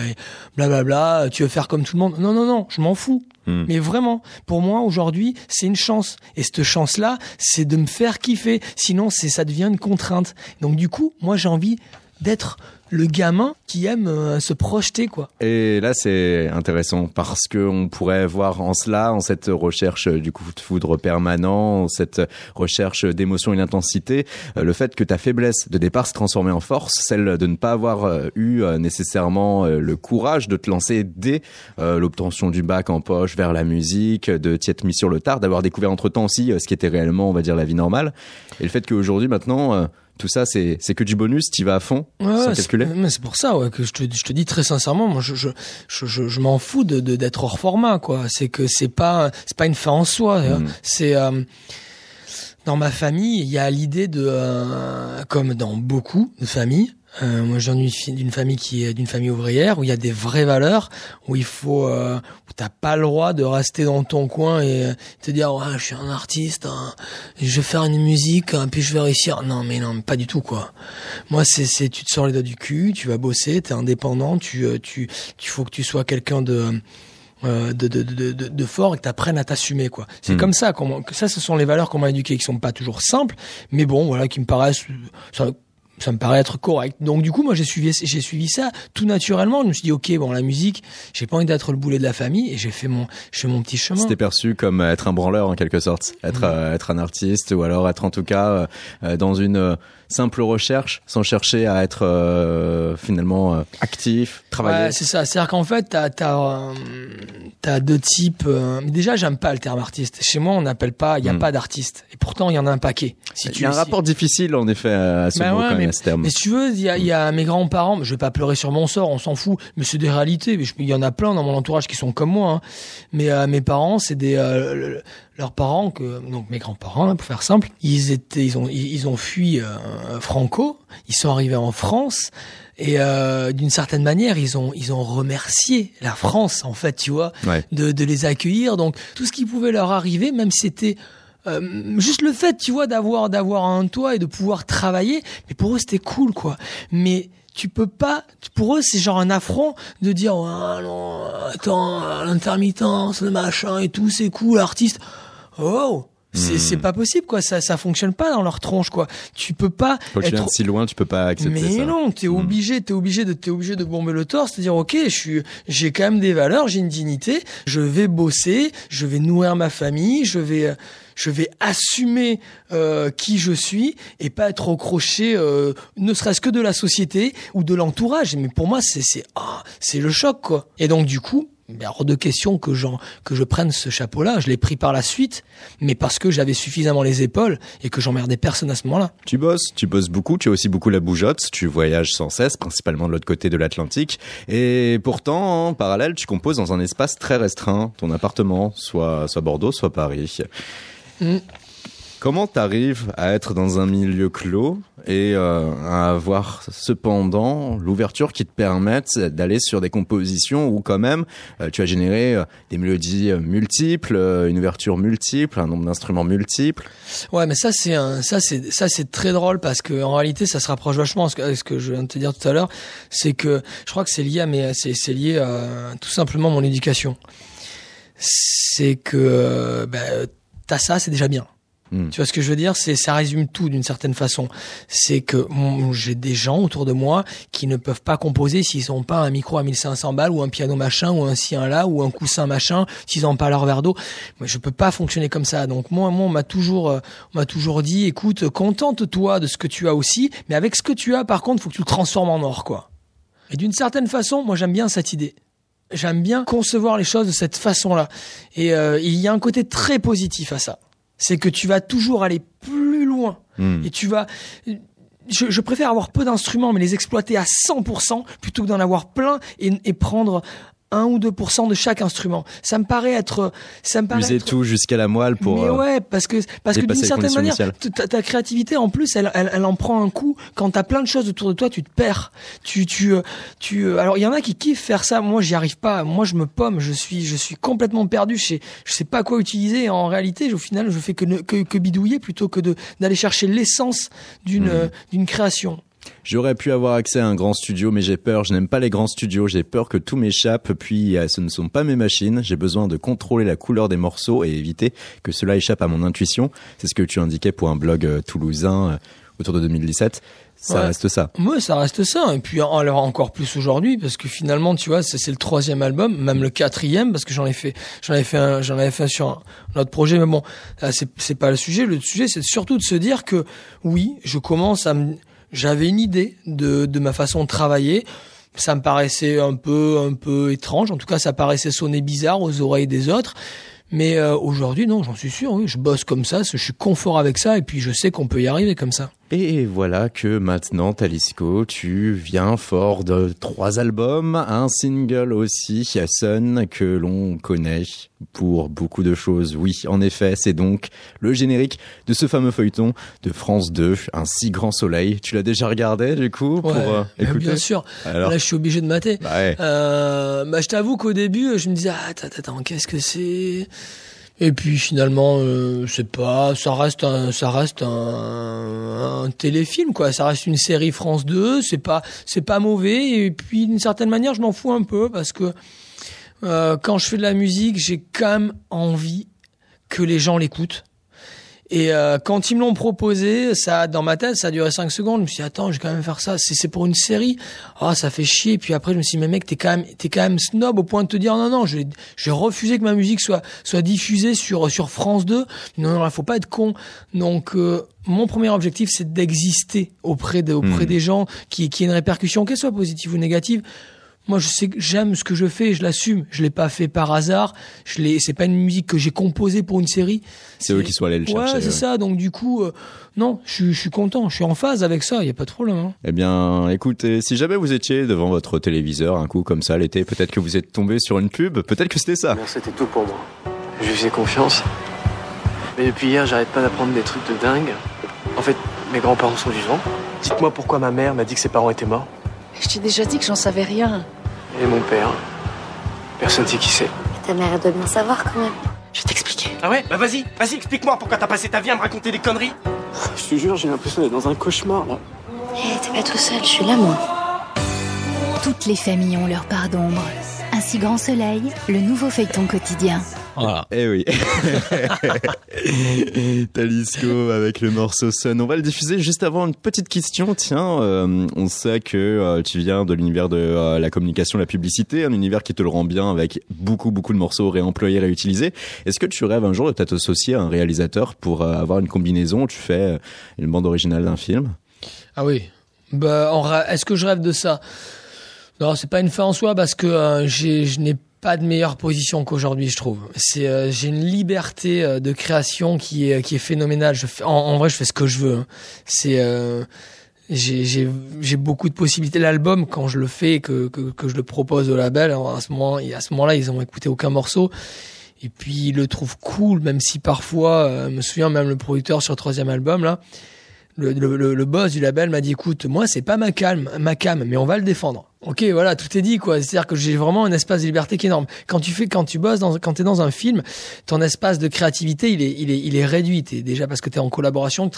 blablabla. Tu veux faire comme tout le monde? Non non non, je m'en fous. Hmm. Mais vraiment, pour moi aujourd'hui, c'est une chance. Et cette chance-là, c'est de me faire kiffer. Sinon, c'est ça devient une contrainte. Donc du coup, moi j'ai envie d'être le gamin qui aime euh, se projeter, quoi. Et là, c'est intéressant parce que on pourrait voir en cela, en cette recherche euh, du coup de foudre permanent, cette recherche d'émotion et d'intensité, euh, le fait que ta faiblesse de départ se transformait en force, celle de ne pas avoir eu nécessairement le courage de te lancer dès l'obtention du bac en poche vers la musique, de t'y être mis sur le tard, d'avoir découvert entre temps aussi ce qui était réellement, on va dire, la vie normale. Et le fait qu'aujourd'hui, maintenant, tout ça, c'est c'est que du bonus, t'y vas à fond, Ouais, sans calculer. c'est- mais c'est pour ça ouais, que je te, je te dis très sincèrement, moi je je je, je, m'en fous de de- d'être hors format quoi. C'est que c'est pas c'est pas une fin en soi. Mhm. C'est euh, dans ma famille, il y a l'idée de euh, comme dans beaucoup de familles. Euh, moi, je viens d'une famille qui est d'une famille ouvrière où il y a des vraies valeurs, où il faut, euh, où t'as pas le droit de rester dans ton coin et euh, te dire ouais, je suis un artiste, hein, je vais faire une musique, hein, puis je vais réussir. Non, mais non, mais pas du tout quoi. Moi, c'est, c'est, tu te sors les doigts du cul, tu vas bosser, t'es indépendant, tu, euh, tu, tu faut que tu sois quelqu'un de, euh, de, de, de, de, fort et que t'apprennes à t'assumer, quoi. C'est Mhm. comme ça qu'on, que ça, ce sont les valeurs qu'on m'a éduquées, qui sont pas toujours simples, mais bon, voilà, qui me paraissent, ça, ça me paraît être correct. Donc, du coup, moi, j'ai suivi, j'ai suivi ça tout naturellement. Je me suis dit, ok, bon, la musique, j'ai pas envie d'être le boulet de la famille et j'ai fait mon, j'ai fait mon petit chemin. C'était perçu comme être un branleur en quelque sorte, être Mhm. euh, être un artiste ou alors être en tout cas euh, euh, dans une euh, simple recherche sans chercher à être euh, finalement euh, actif, travailler. Ouais, c'est ça. C'est-à-dire qu'en fait, t'as t'as euh, deux types. déjà, j'aime pas le terme artiste. Chez moi, on n'appelle pas. Il y a Hmm. pas d'artiste. Et pourtant, il y en a un paquet. Si Il y a un si- rapport difficile en effet à ce Bah mot ouais, quand même, mais- à ce terme. Mais si tu veux, il y a, il y a mes grands-parents. Je vais pas pleurer sur mon sort. On s'en fout. Mais c'est des réalités. Il y en a plein dans mon entourage qui sont comme moi. hein. Mais euh, mes parents, c'est des le- le- leurs parents que donc mes grands-parents, hein, pour faire simple, ils étaient, ils ont, ils, ils ont fui euh, Franco. Ils sont arrivés en France. Et euh, d'une certaine manière, ils ont ils ont remercié la France en fait, tu vois, Ouais. de, de les accueillir. Donc tout ce qui pouvait leur arriver, même si c'était euh, juste le fait, tu vois, d'avoir d'avoir un toit et de pouvoir travailler, mais pour eux c'était cool quoi. Mais tu peux pas, pour eux c'est genre un affront de dire ah non, attends, l'intermittence, le machin et tout, c'est cool, artiste. Oh, c'est Hmm. c'est pas possible quoi, ça ça fonctionne pas dans leur tronche quoi. Tu peux pas Quand tu viens de si loin, tu peux pas accepter mais ça. non, t'es Mm. obligé, t'es obligé de, t'es obligé de bomber le torse, c'est-à-dire ok, je suis, j'ai quand même des valeurs, j'ai une dignité, je vais bosser, je vais nourrir ma famille, je vais, je vais assumer euh, qui je suis et pas être accroché, euh, ne serait-ce que de la société ou de l'entourage. Mais pour moi, c'est, c'est, ah, c'est le choc quoi. Et donc du coup. Ben, hors de question que que je prenne ce chapeau-là. Je l'ai pris par la suite, mais parce que j'avais suffisamment les épaules et que j'emmerdais personne à ce moment-là. Tu bosses, tu bosses beaucoup, tu as aussi beaucoup la bougeotte, tu voyages sans cesse, principalement de l'autre côté de l'Atlantique. Et pourtant, en parallèle, tu composes dans un espace très restreint, ton appartement, soit, soit Bordeaux, soit Paris. Mm. Comment t'arrives à être dans un milieu clos et euh, à avoir cependant l'ouverture qui te permette d'aller sur des compositions où quand même euh, tu as généré euh, des mélodies euh, multiples, une ouverture multiple, un nombre d'instruments multiples? Ouais, mais ça c'est ça c'est ça c'est très drôle parce que en réalité ça se rapproche vachement à ce que, je viens de te dire tout à l'heure, c'est que je crois que c'est lié à mes, c'est lié à tout simplement mon éducation. C'est que ben, t'as ça, c'est déjà bien. Hmm. Tu vois ce que je veux dire? C'est ça résume tout d'une certaine façon. C'est que j'ai des gens autour de moi qui ne peuvent pas composer s'ils ont pas un micro à 1500 balles ou un piano machin ou un ci un là ou un coussin machin s'ils ont pas leur verre d'eau. Moi, je peux pas fonctionner comme ça. Donc moi, moi, on m'a toujours, euh, on m'a toujours dit, écoute, contente-toi de ce que tu as aussi, mais avec ce que tu as, par contre, faut que tu le transformes en or, quoi. Et d'une certaine façon, moi, j'aime bien cette idée. J'aime bien concevoir les choses de cette façon-là. Et euh, il y a un côté très positif à ça. C'est que tu vas toujours aller plus loin. Hmm. Et tu vas... Je, je préfère avoir peu d'instruments, mais les exploiter à 100% plutôt que d'en avoir plein et, et prendre 1 ou 2% de chaque instrument. Ça me paraît être... Ça me paraît User être- tout jusqu'à la moelle pour... mais euh, ouais, parce que parce que d'une certaine manière, ta, ta créativité en plus, elle, elle, elle en prend un coup. Quand t'as plein de choses autour de toi, tu te perds. Tu tu euh, tu. euh, Alors il y en a qui kiffent faire ça. Moi, j'y arrive pas. Moi, je me pomme. Je suis je suis complètement perdu. Je sais je sais pas quoi utiliser. En réalité, au final, je fais que ne- que, que bidouiller plutôt que de d'aller chercher l'essence d'une euh, d'une création. J'aurais pu avoir accès à un grand studio, mais j'ai peur. Je n'aime pas les grands studios. J'ai peur que tout m'échappe. Puis, euh, ce ne sont pas mes machines. J'ai besoin de contrôler la couleur des morceaux et éviter que cela échappe à mon intuition. C'est ce que tu indiquais pour un blog euh, toulousain euh, autour de 2017, ça Ouais. reste ça. Moi, ça reste ça. Et puis, alors encore plus aujourd'hui, parce que finalement, tu vois, c'est le troisième album, même le quatrième, parce que j'en ai fait, j'en avais fait, un, j'en avais fait un sur un, un autre projet, mais bon, c'est pas le sujet. Le sujet, c'est surtout de se dire que oui, je commence à me, j'avais une idée de de ma façon de travailler. Ça me paraissait un peu, un peu étrange. En tout cas, ça paraissait sonner bizarre aux oreilles des autres. Mais euh, aujourd'hui, non, j'en suis sûr. Oui, je bosse comme ça, je suis confort avec ça, et puis je sais qu'on peut y arriver comme ça. Et voilà que maintenant, Talisco, tu viens fort de trois albums, un single aussi, Sun, que l'on connaît pour beaucoup de choses. Oui, en effet, c'est donc le générique de ce fameux feuilleton de France 2, Un si grand soleil. Tu l'as déjà regardé, du coup, pour Ouais, euh, écouter bien sûr. Alors, Là, je suis obligé de mater. bah ouais. Euh, bah, je t'avoue qu'au début, je me disais, ah, attends, attends, qu'est-ce que c'est? Et puis finalement, euh, c'est pas, ça reste un, ça reste un, téléfilm, quoi. Ça reste une série France 2. C'est pas, c'est pas mauvais. Et puis d'une certaine manière, je m'en fous un peu parce que euh, quand je fais de la musique, j'ai quand même envie que les gens l'écoutent. Et euh, quand ils me l'ont proposé, ça, dans ma tête, ça a duré 5 secondes. Je me suis dit, attends, je vais quand même faire ça. C'est, c'est pour une série. Ah, ça fait chier. Puis après, je me suis dit, mais mec, t'es quand même, t'es quand même snob au point de te dire, non, non, je vais, je vais refuser que ma musique soit, soit diffusée sur, sur France 2. Non, non, il faut pas être con. Donc, euh, mon premier objectif, c'est d'exister auprès de, auprès Hmm. des gens, qui, qui ait une répercussion, qu'elle soit positive ou négative. Moi, je sais que j'aime ce que je fais, et je l'assume. Je l'ai pas fait par hasard. Je l'ai, c'est pas une musique que j'ai composée pour une série. C'est eux qui sont allés le Ouais, chercher. c'est ouais. ça. Donc du coup, euh, non, je, suis- je suis content. Je suis en phase avec ça. Il y a pas de problème. hein. Eh bien, écoutez, si jamais vous étiez devant votre téléviseur un coup comme ça l'été, peut-être que vous êtes tombé sur une pub, peut-être que c'était ça. Non, c'était tout pour moi. Je lui faisais confiance. Mais depuis hier, j'arrête pas d'apprendre des trucs de dingue. En fait, mes grands-parents sont vivants. Dites-moi pourquoi ma mère m'a dit que ses parents étaient morts. Je t'ai déjà dit que j'en savais rien. Et mon père. Personne sait qui c'est. Ta mère, elle doit bien savoir quand même. Je vais t'expliquer. Ah ouais? Bah vas-y, vas-y, explique-moi pourquoi t'as passé ta vie à me raconter des conneries. Je te jure, j'ai l'impression d'être dans un cauchemar là. Hé, t'es pas tout seul, je suis là, moi. Toutes les familles ont leur part d'ombre. Un si grand soleil, le nouveau feuilleton quotidien. Voilà. Eh oui. Talisco avec le morceau Sun. On va le diffuser juste avant une petite question. Tiens, euh, on sait que euh, tu viens de l'univers de euh, la communication, la publicité, un univers qui te le rend bien avec beaucoup, beaucoup de morceaux réemployés, réutilisés. Est-ce que tu rêves un jour de t'associer à un réalisateur pour euh, avoir une combinaison? Où tu fais euh, une bande originale d'un film? Ah oui. Bah, ra- est-ce que je rêve de ça? Non, c'est pas une fin en soi parce que euh, je n'ai pas de meilleure position qu'aujourd'hui, je trouve. C'est, euh, j'ai une liberté euh, de création qui est qui est phénoménale. Je fais, en, en vrai, je fais ce que je veux. hein. C'est euh, j'ai, beaucoup de possibilités. L'album, quand je le fais, que, que, que je le propose au label, à ce moment, et à ce moment-là, ils ont écouté aucun morceau. Et puis ils le trouvent cool, même si parfois, euh, je me souviens même le producteur sur le troisième album là, le, boss du label m'a dit écoute moi c'est pas ma calme ma cam mais on va le défendre. Ok voilà tout est dit quoi. C'est à dire que j'ai vraiment un espace de liberté qui est énorme. Quand tu fais quand tu bosses dans quand t'es dans un film ton espace de créativité il est réduit. Déjà parce que t'es en collaboration tu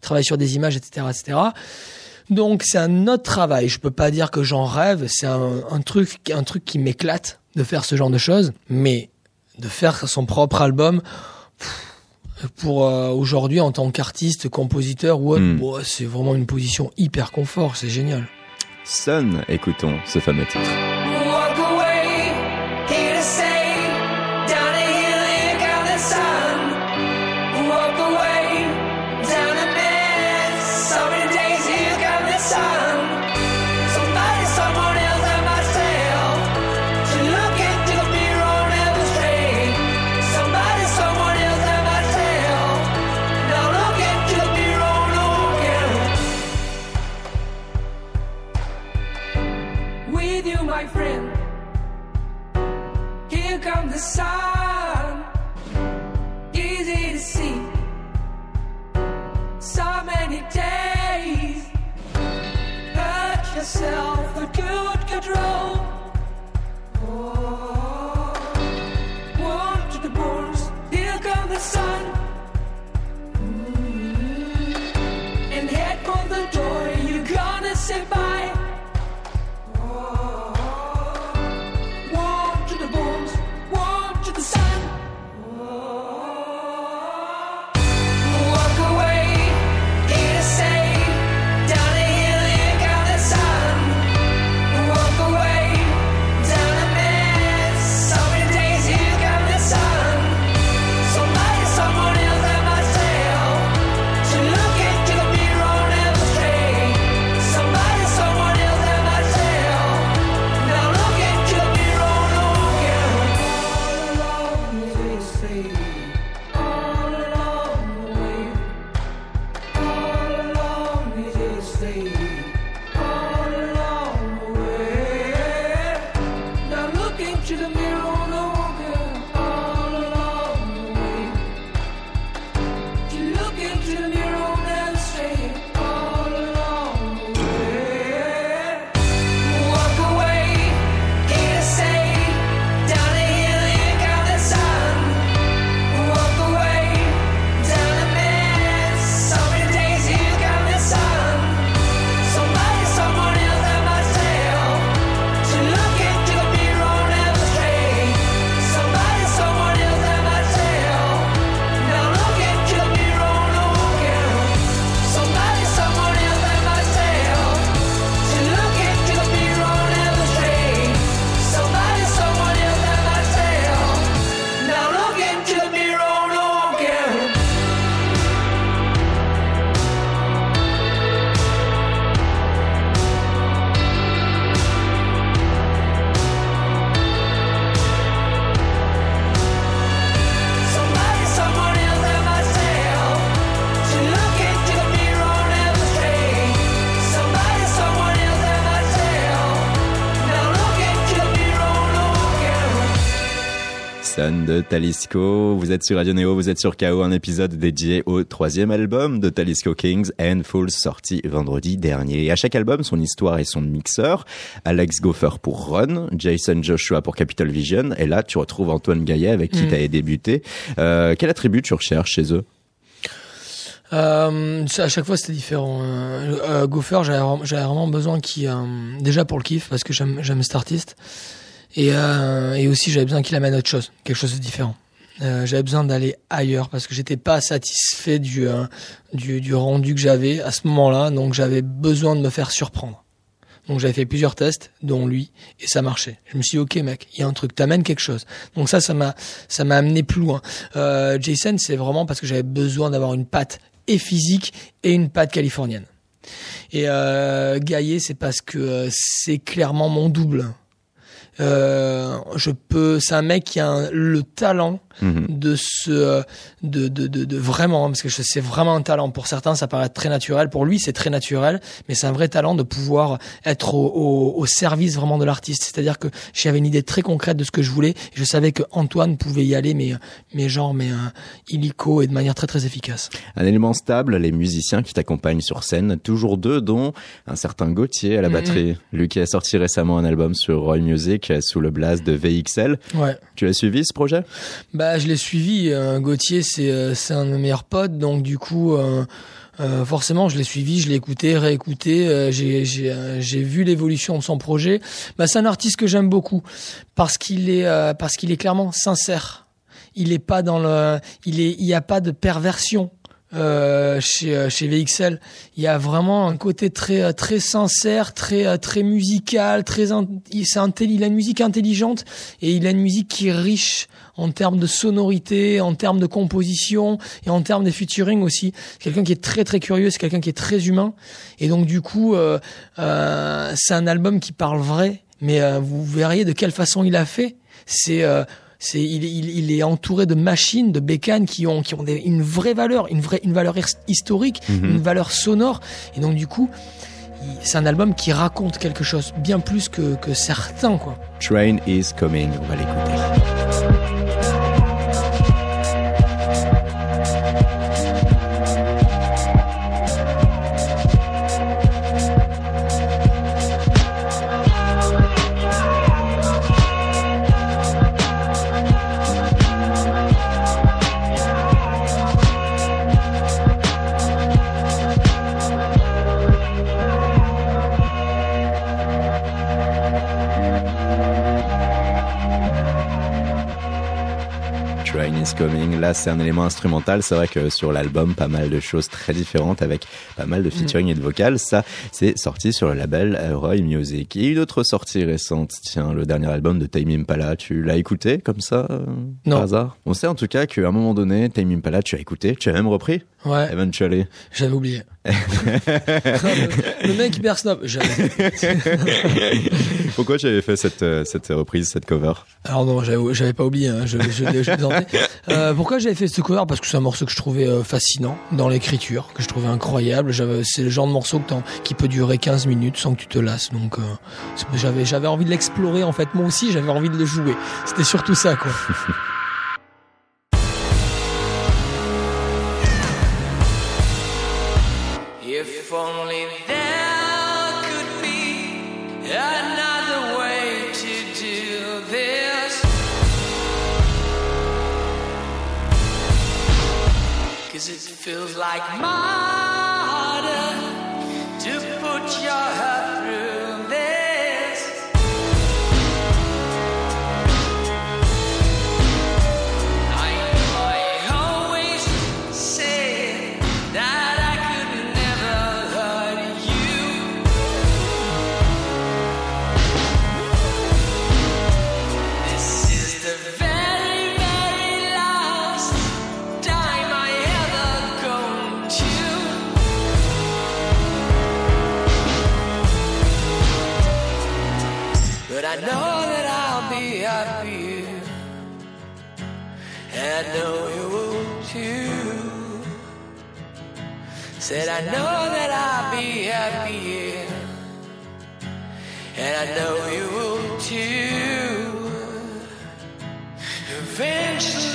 travailles sur des images etc etc donc c'est un autre travail. Je peux pas dire que j'en rêve. C'est un truc un truc qui m'éclate de faire ce genre de choses. Mais de faire son propre album pour euh, aujourd'hui en tant qu'artiste, compositeur ou autre, Hmm. bon, c'est vraiment une position hyper confort, c'est génial. Sun, écoutons ce fameux titre. De Talisco, vous êtes sur Radio Neo, vous êtes sur KO, un épisode dédié au troisième album de Talisco Kings, Handfuls, sorti vendredi dernier. Et à chaque album, son histoire et son mixeur. Alex Goffer pour Run, Jason Joshua pour Capital Vision, et là, tu retrouves Antoine Gaillet avec qui Mm. tu as débuté. Euh, quel attribut tu recherches chez eux? Euh, à chaque fois c'était différent. Euh, euh, Gopher, j'avais vraiment- besoin euh, déjà pour le kiff parce que j'aime cet artiste et euh, et aussi j'avais besoin qu'il amène autre chose, quelque chose de différent. Euh, j'avais besoin d'aller ailleurs parce que j'étais pas satisfait du, euh, du du rendu que j'avais à ce moment-là, donc j'avais besoin de me faire surprendre. Donc j'avais fait plusieurs tests, dont lui, et ça marchait. Je me suis dit, ok mec, il y a un truc, t'amènes quelque chose. Donc ça, ça m'a, ça m'a amené plus loin. Euh, Jason, c'est vraiment parce que j'avais besoin d'avoir une patte et physique et une patte californienne. Et euh, Gaillet, c'est parce que euh, c'est clairement mon double. Euh, je peux, c'est un mec qui a un- le talent Mhm. de ce, de, de, de, de vraiment, parce que c'est vraiment un talent. Pour certains, ça paraît très naturel. Pour lui, c'est très naturel, mais c'est un vrai talent de pouvoir être au, au, au service vraiment de l'artiste. C'est-à-dire que j'avais une idée très concrète de ce que je voulais. Je savais que Antoine pouvait y aller, mais, mais genre, mais euh, illico et de manière très très efficace. Un élément stable, les musiciens qui t'accompagnent sur scène, toujours deux, dont un certain Gauthier à la batterie. Lui qui a sorti récemment un album sur Roy Music euh, sous le blast de VXL. Ouais. Tu as suivi ce projet? Bah, je l'ai suivi. Euh, Gauthier, c'est euh, c'est un de mes meilleurs potes, donc du coup, euh, forcément, je l'ai suivi, je l'ai écouté, réécouté. euh, j'ai j'ai euh, j'ai vu l'évolution de son projet. Bah, c'est un artiste que j'aime beaucoup parce qu'il est parce qu'il est clairement sincère. Il est pas dans le, il est, il y a pas de perversion. Euh, chez euh, chez VXL, il y a vraiment un côté très euh, très sincère, très très musical, très in- il- a une musique intelligente et il a une musique qui est riche en termes de sonorité, en termes de composition et en termes de featuring aussi. C'est quelqu'un qui est très très curieux, c'est quelqu'un qui est très humain et donc du coup euh, euh, c'est un album qui parle vrai, mais vous verriez de quelle façon il a fait. C'est c'est il, il, il est entouré de machines, de bécanes qui ont qui ont des, une vraie valeur, une vraie une valeur his- historique, Mhm. une valeur sonore et donc du coup c'est un album qui raconte quelque chose bien plus que, que certains quoi. Train is coming, on va l'écouter. Coming. Là, c'est un élément instrumental. C'est vrai que sur l'album, pas mal de choses très différentes avec pas mal de featuring et de vocales. Ça, c'est sorti sur le label euh, Roy Music. Il y a eu d'autres sorties récentes. Tiens, le dernier album de Tame Impala, tu l'as écouté comme ça euh, Non. Par hasard? On sait en tout cas qu'à un moment donné, Tame Impala, tu as écouté, tu as même repris? Ouais. Eventually. J'avais oublié. le, mec hyper snob. J'avais- Pourquoi tu avais fait cette, euh, cette reprise, cette cover? Alors non, j'avais j'avais pas oublié. hein. Je, je, je. Euh, pourquoi j'avais fait ce cover? Parce que c'est un morceau que je trouvais euh, fascinant dans l'écriture, que je trouvais incroyable. J'avais, c'est le genre de morceau que qui peut durer 15 minutes sans que tu te lasses. Donc euh, j'avais, j'avais envie de l'explorer en fait. Moi aussi, j'avais envie de le jouer. C'était surtout ça, quoi. If only there could be another way to do this. Cause it feels like murder Said I know that I'll be happy. And I know you will too. Eventually.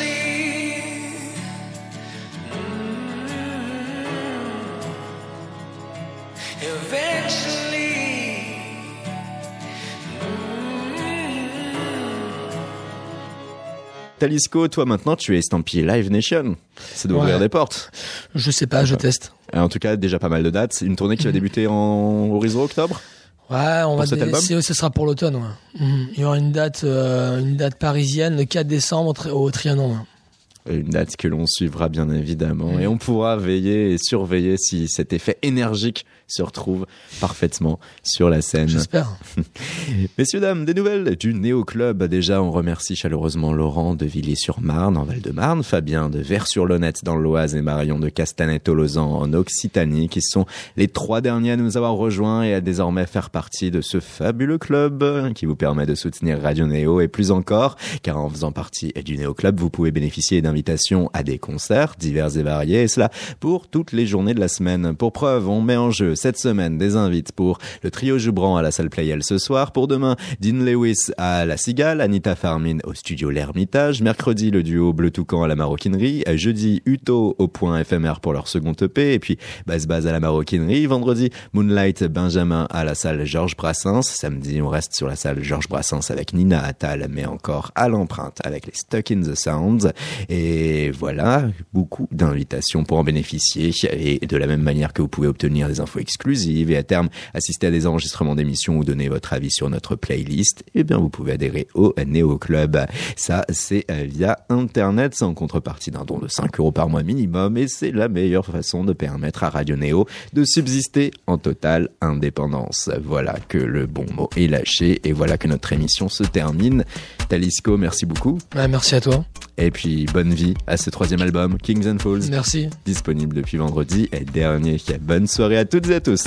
Talisco, toi maintenant, tu es estampillé Live Nation. C'est d'ouvrir Ouais. des portes. Je sais pas, je teste. Et en tout cas, déjà pas mal de dates. Une tournée qui va Mhm. débuter en horizon octobre? Ouais, on va ce sera pour l'automne. Ouais. Mhm. Il y aura une date, euh, une date parisienne le 4 décembre au Tri- au Trianon. ouais. Une date que l'on suivra bien évidemment. Mhm. Et on pourra veiller et surveiller si cet effet énergique se retrouve parfaitement sur la scène. J'espère. Messieurs, dames, des nouvelles du Néo Club. Déjà, on remercie chaleureusement Laurent de Villiers-sur-Marne en Val-de-Marne, Fabien de Vers-sur-Lonnette dans l'Oise et Marion de Castanet-Tolosan en Occitanie, qui sont les trois derniers à nous avoir rejoints et à désormais faire partie de ce fabuleux club qui vous permet de soutenir Radio Néo et plus encore, car en faisant partie du Néo Club, vous pouvez bénéficier d'invitations à des concerts divers et variés, et cela pour toutes les journées de la semaine. Pour preuve, on met en jeu cette semaine des invites pour le trio Joubran à la salle Playel ce soir, pour demain, Dean Lewis à la Cigale, Anita Farmin au studio L'Ermitage, mercredi le duo Bleu Toucan à la Maroquinerie, jeudi Uto au point éphémère pour leur second EP, et puis Base Base à la Maroquinerie, vendredi Moonlight Benjamin à la salle Georges Brassens, samedi on reste sur la salle Georges Brassens avec Nina Attal, mais encore à l'empreinte avec les Stuck in the Sounds, et voilà, beaucoup d'invitations pour en bénéficier, et de la même manière que vous pouvez obtenir des infos exclusives et à terme assister à des enregistrements d'émissions ou donner votre avis sur notre playlist, eh bien vous pouvez adhérer au Néo Club. Ça, c'est euh, via Internet, sans contrepartie d'un don de 5 euros par mois minimum, et c'est la meilleure façon de permettre à Radio Néo de subsister en totale indépendance. Voilà que le bon mot est lâché, et voilà que notre émission se termine. Talisco, merci beaucoup. Ouais, merci à toi. Et puis, bonne vie à ce troisième album, Kings and Falls. Merci. Disponible depuis vendredi et dernier. Bonne soirée à toutes et à tous.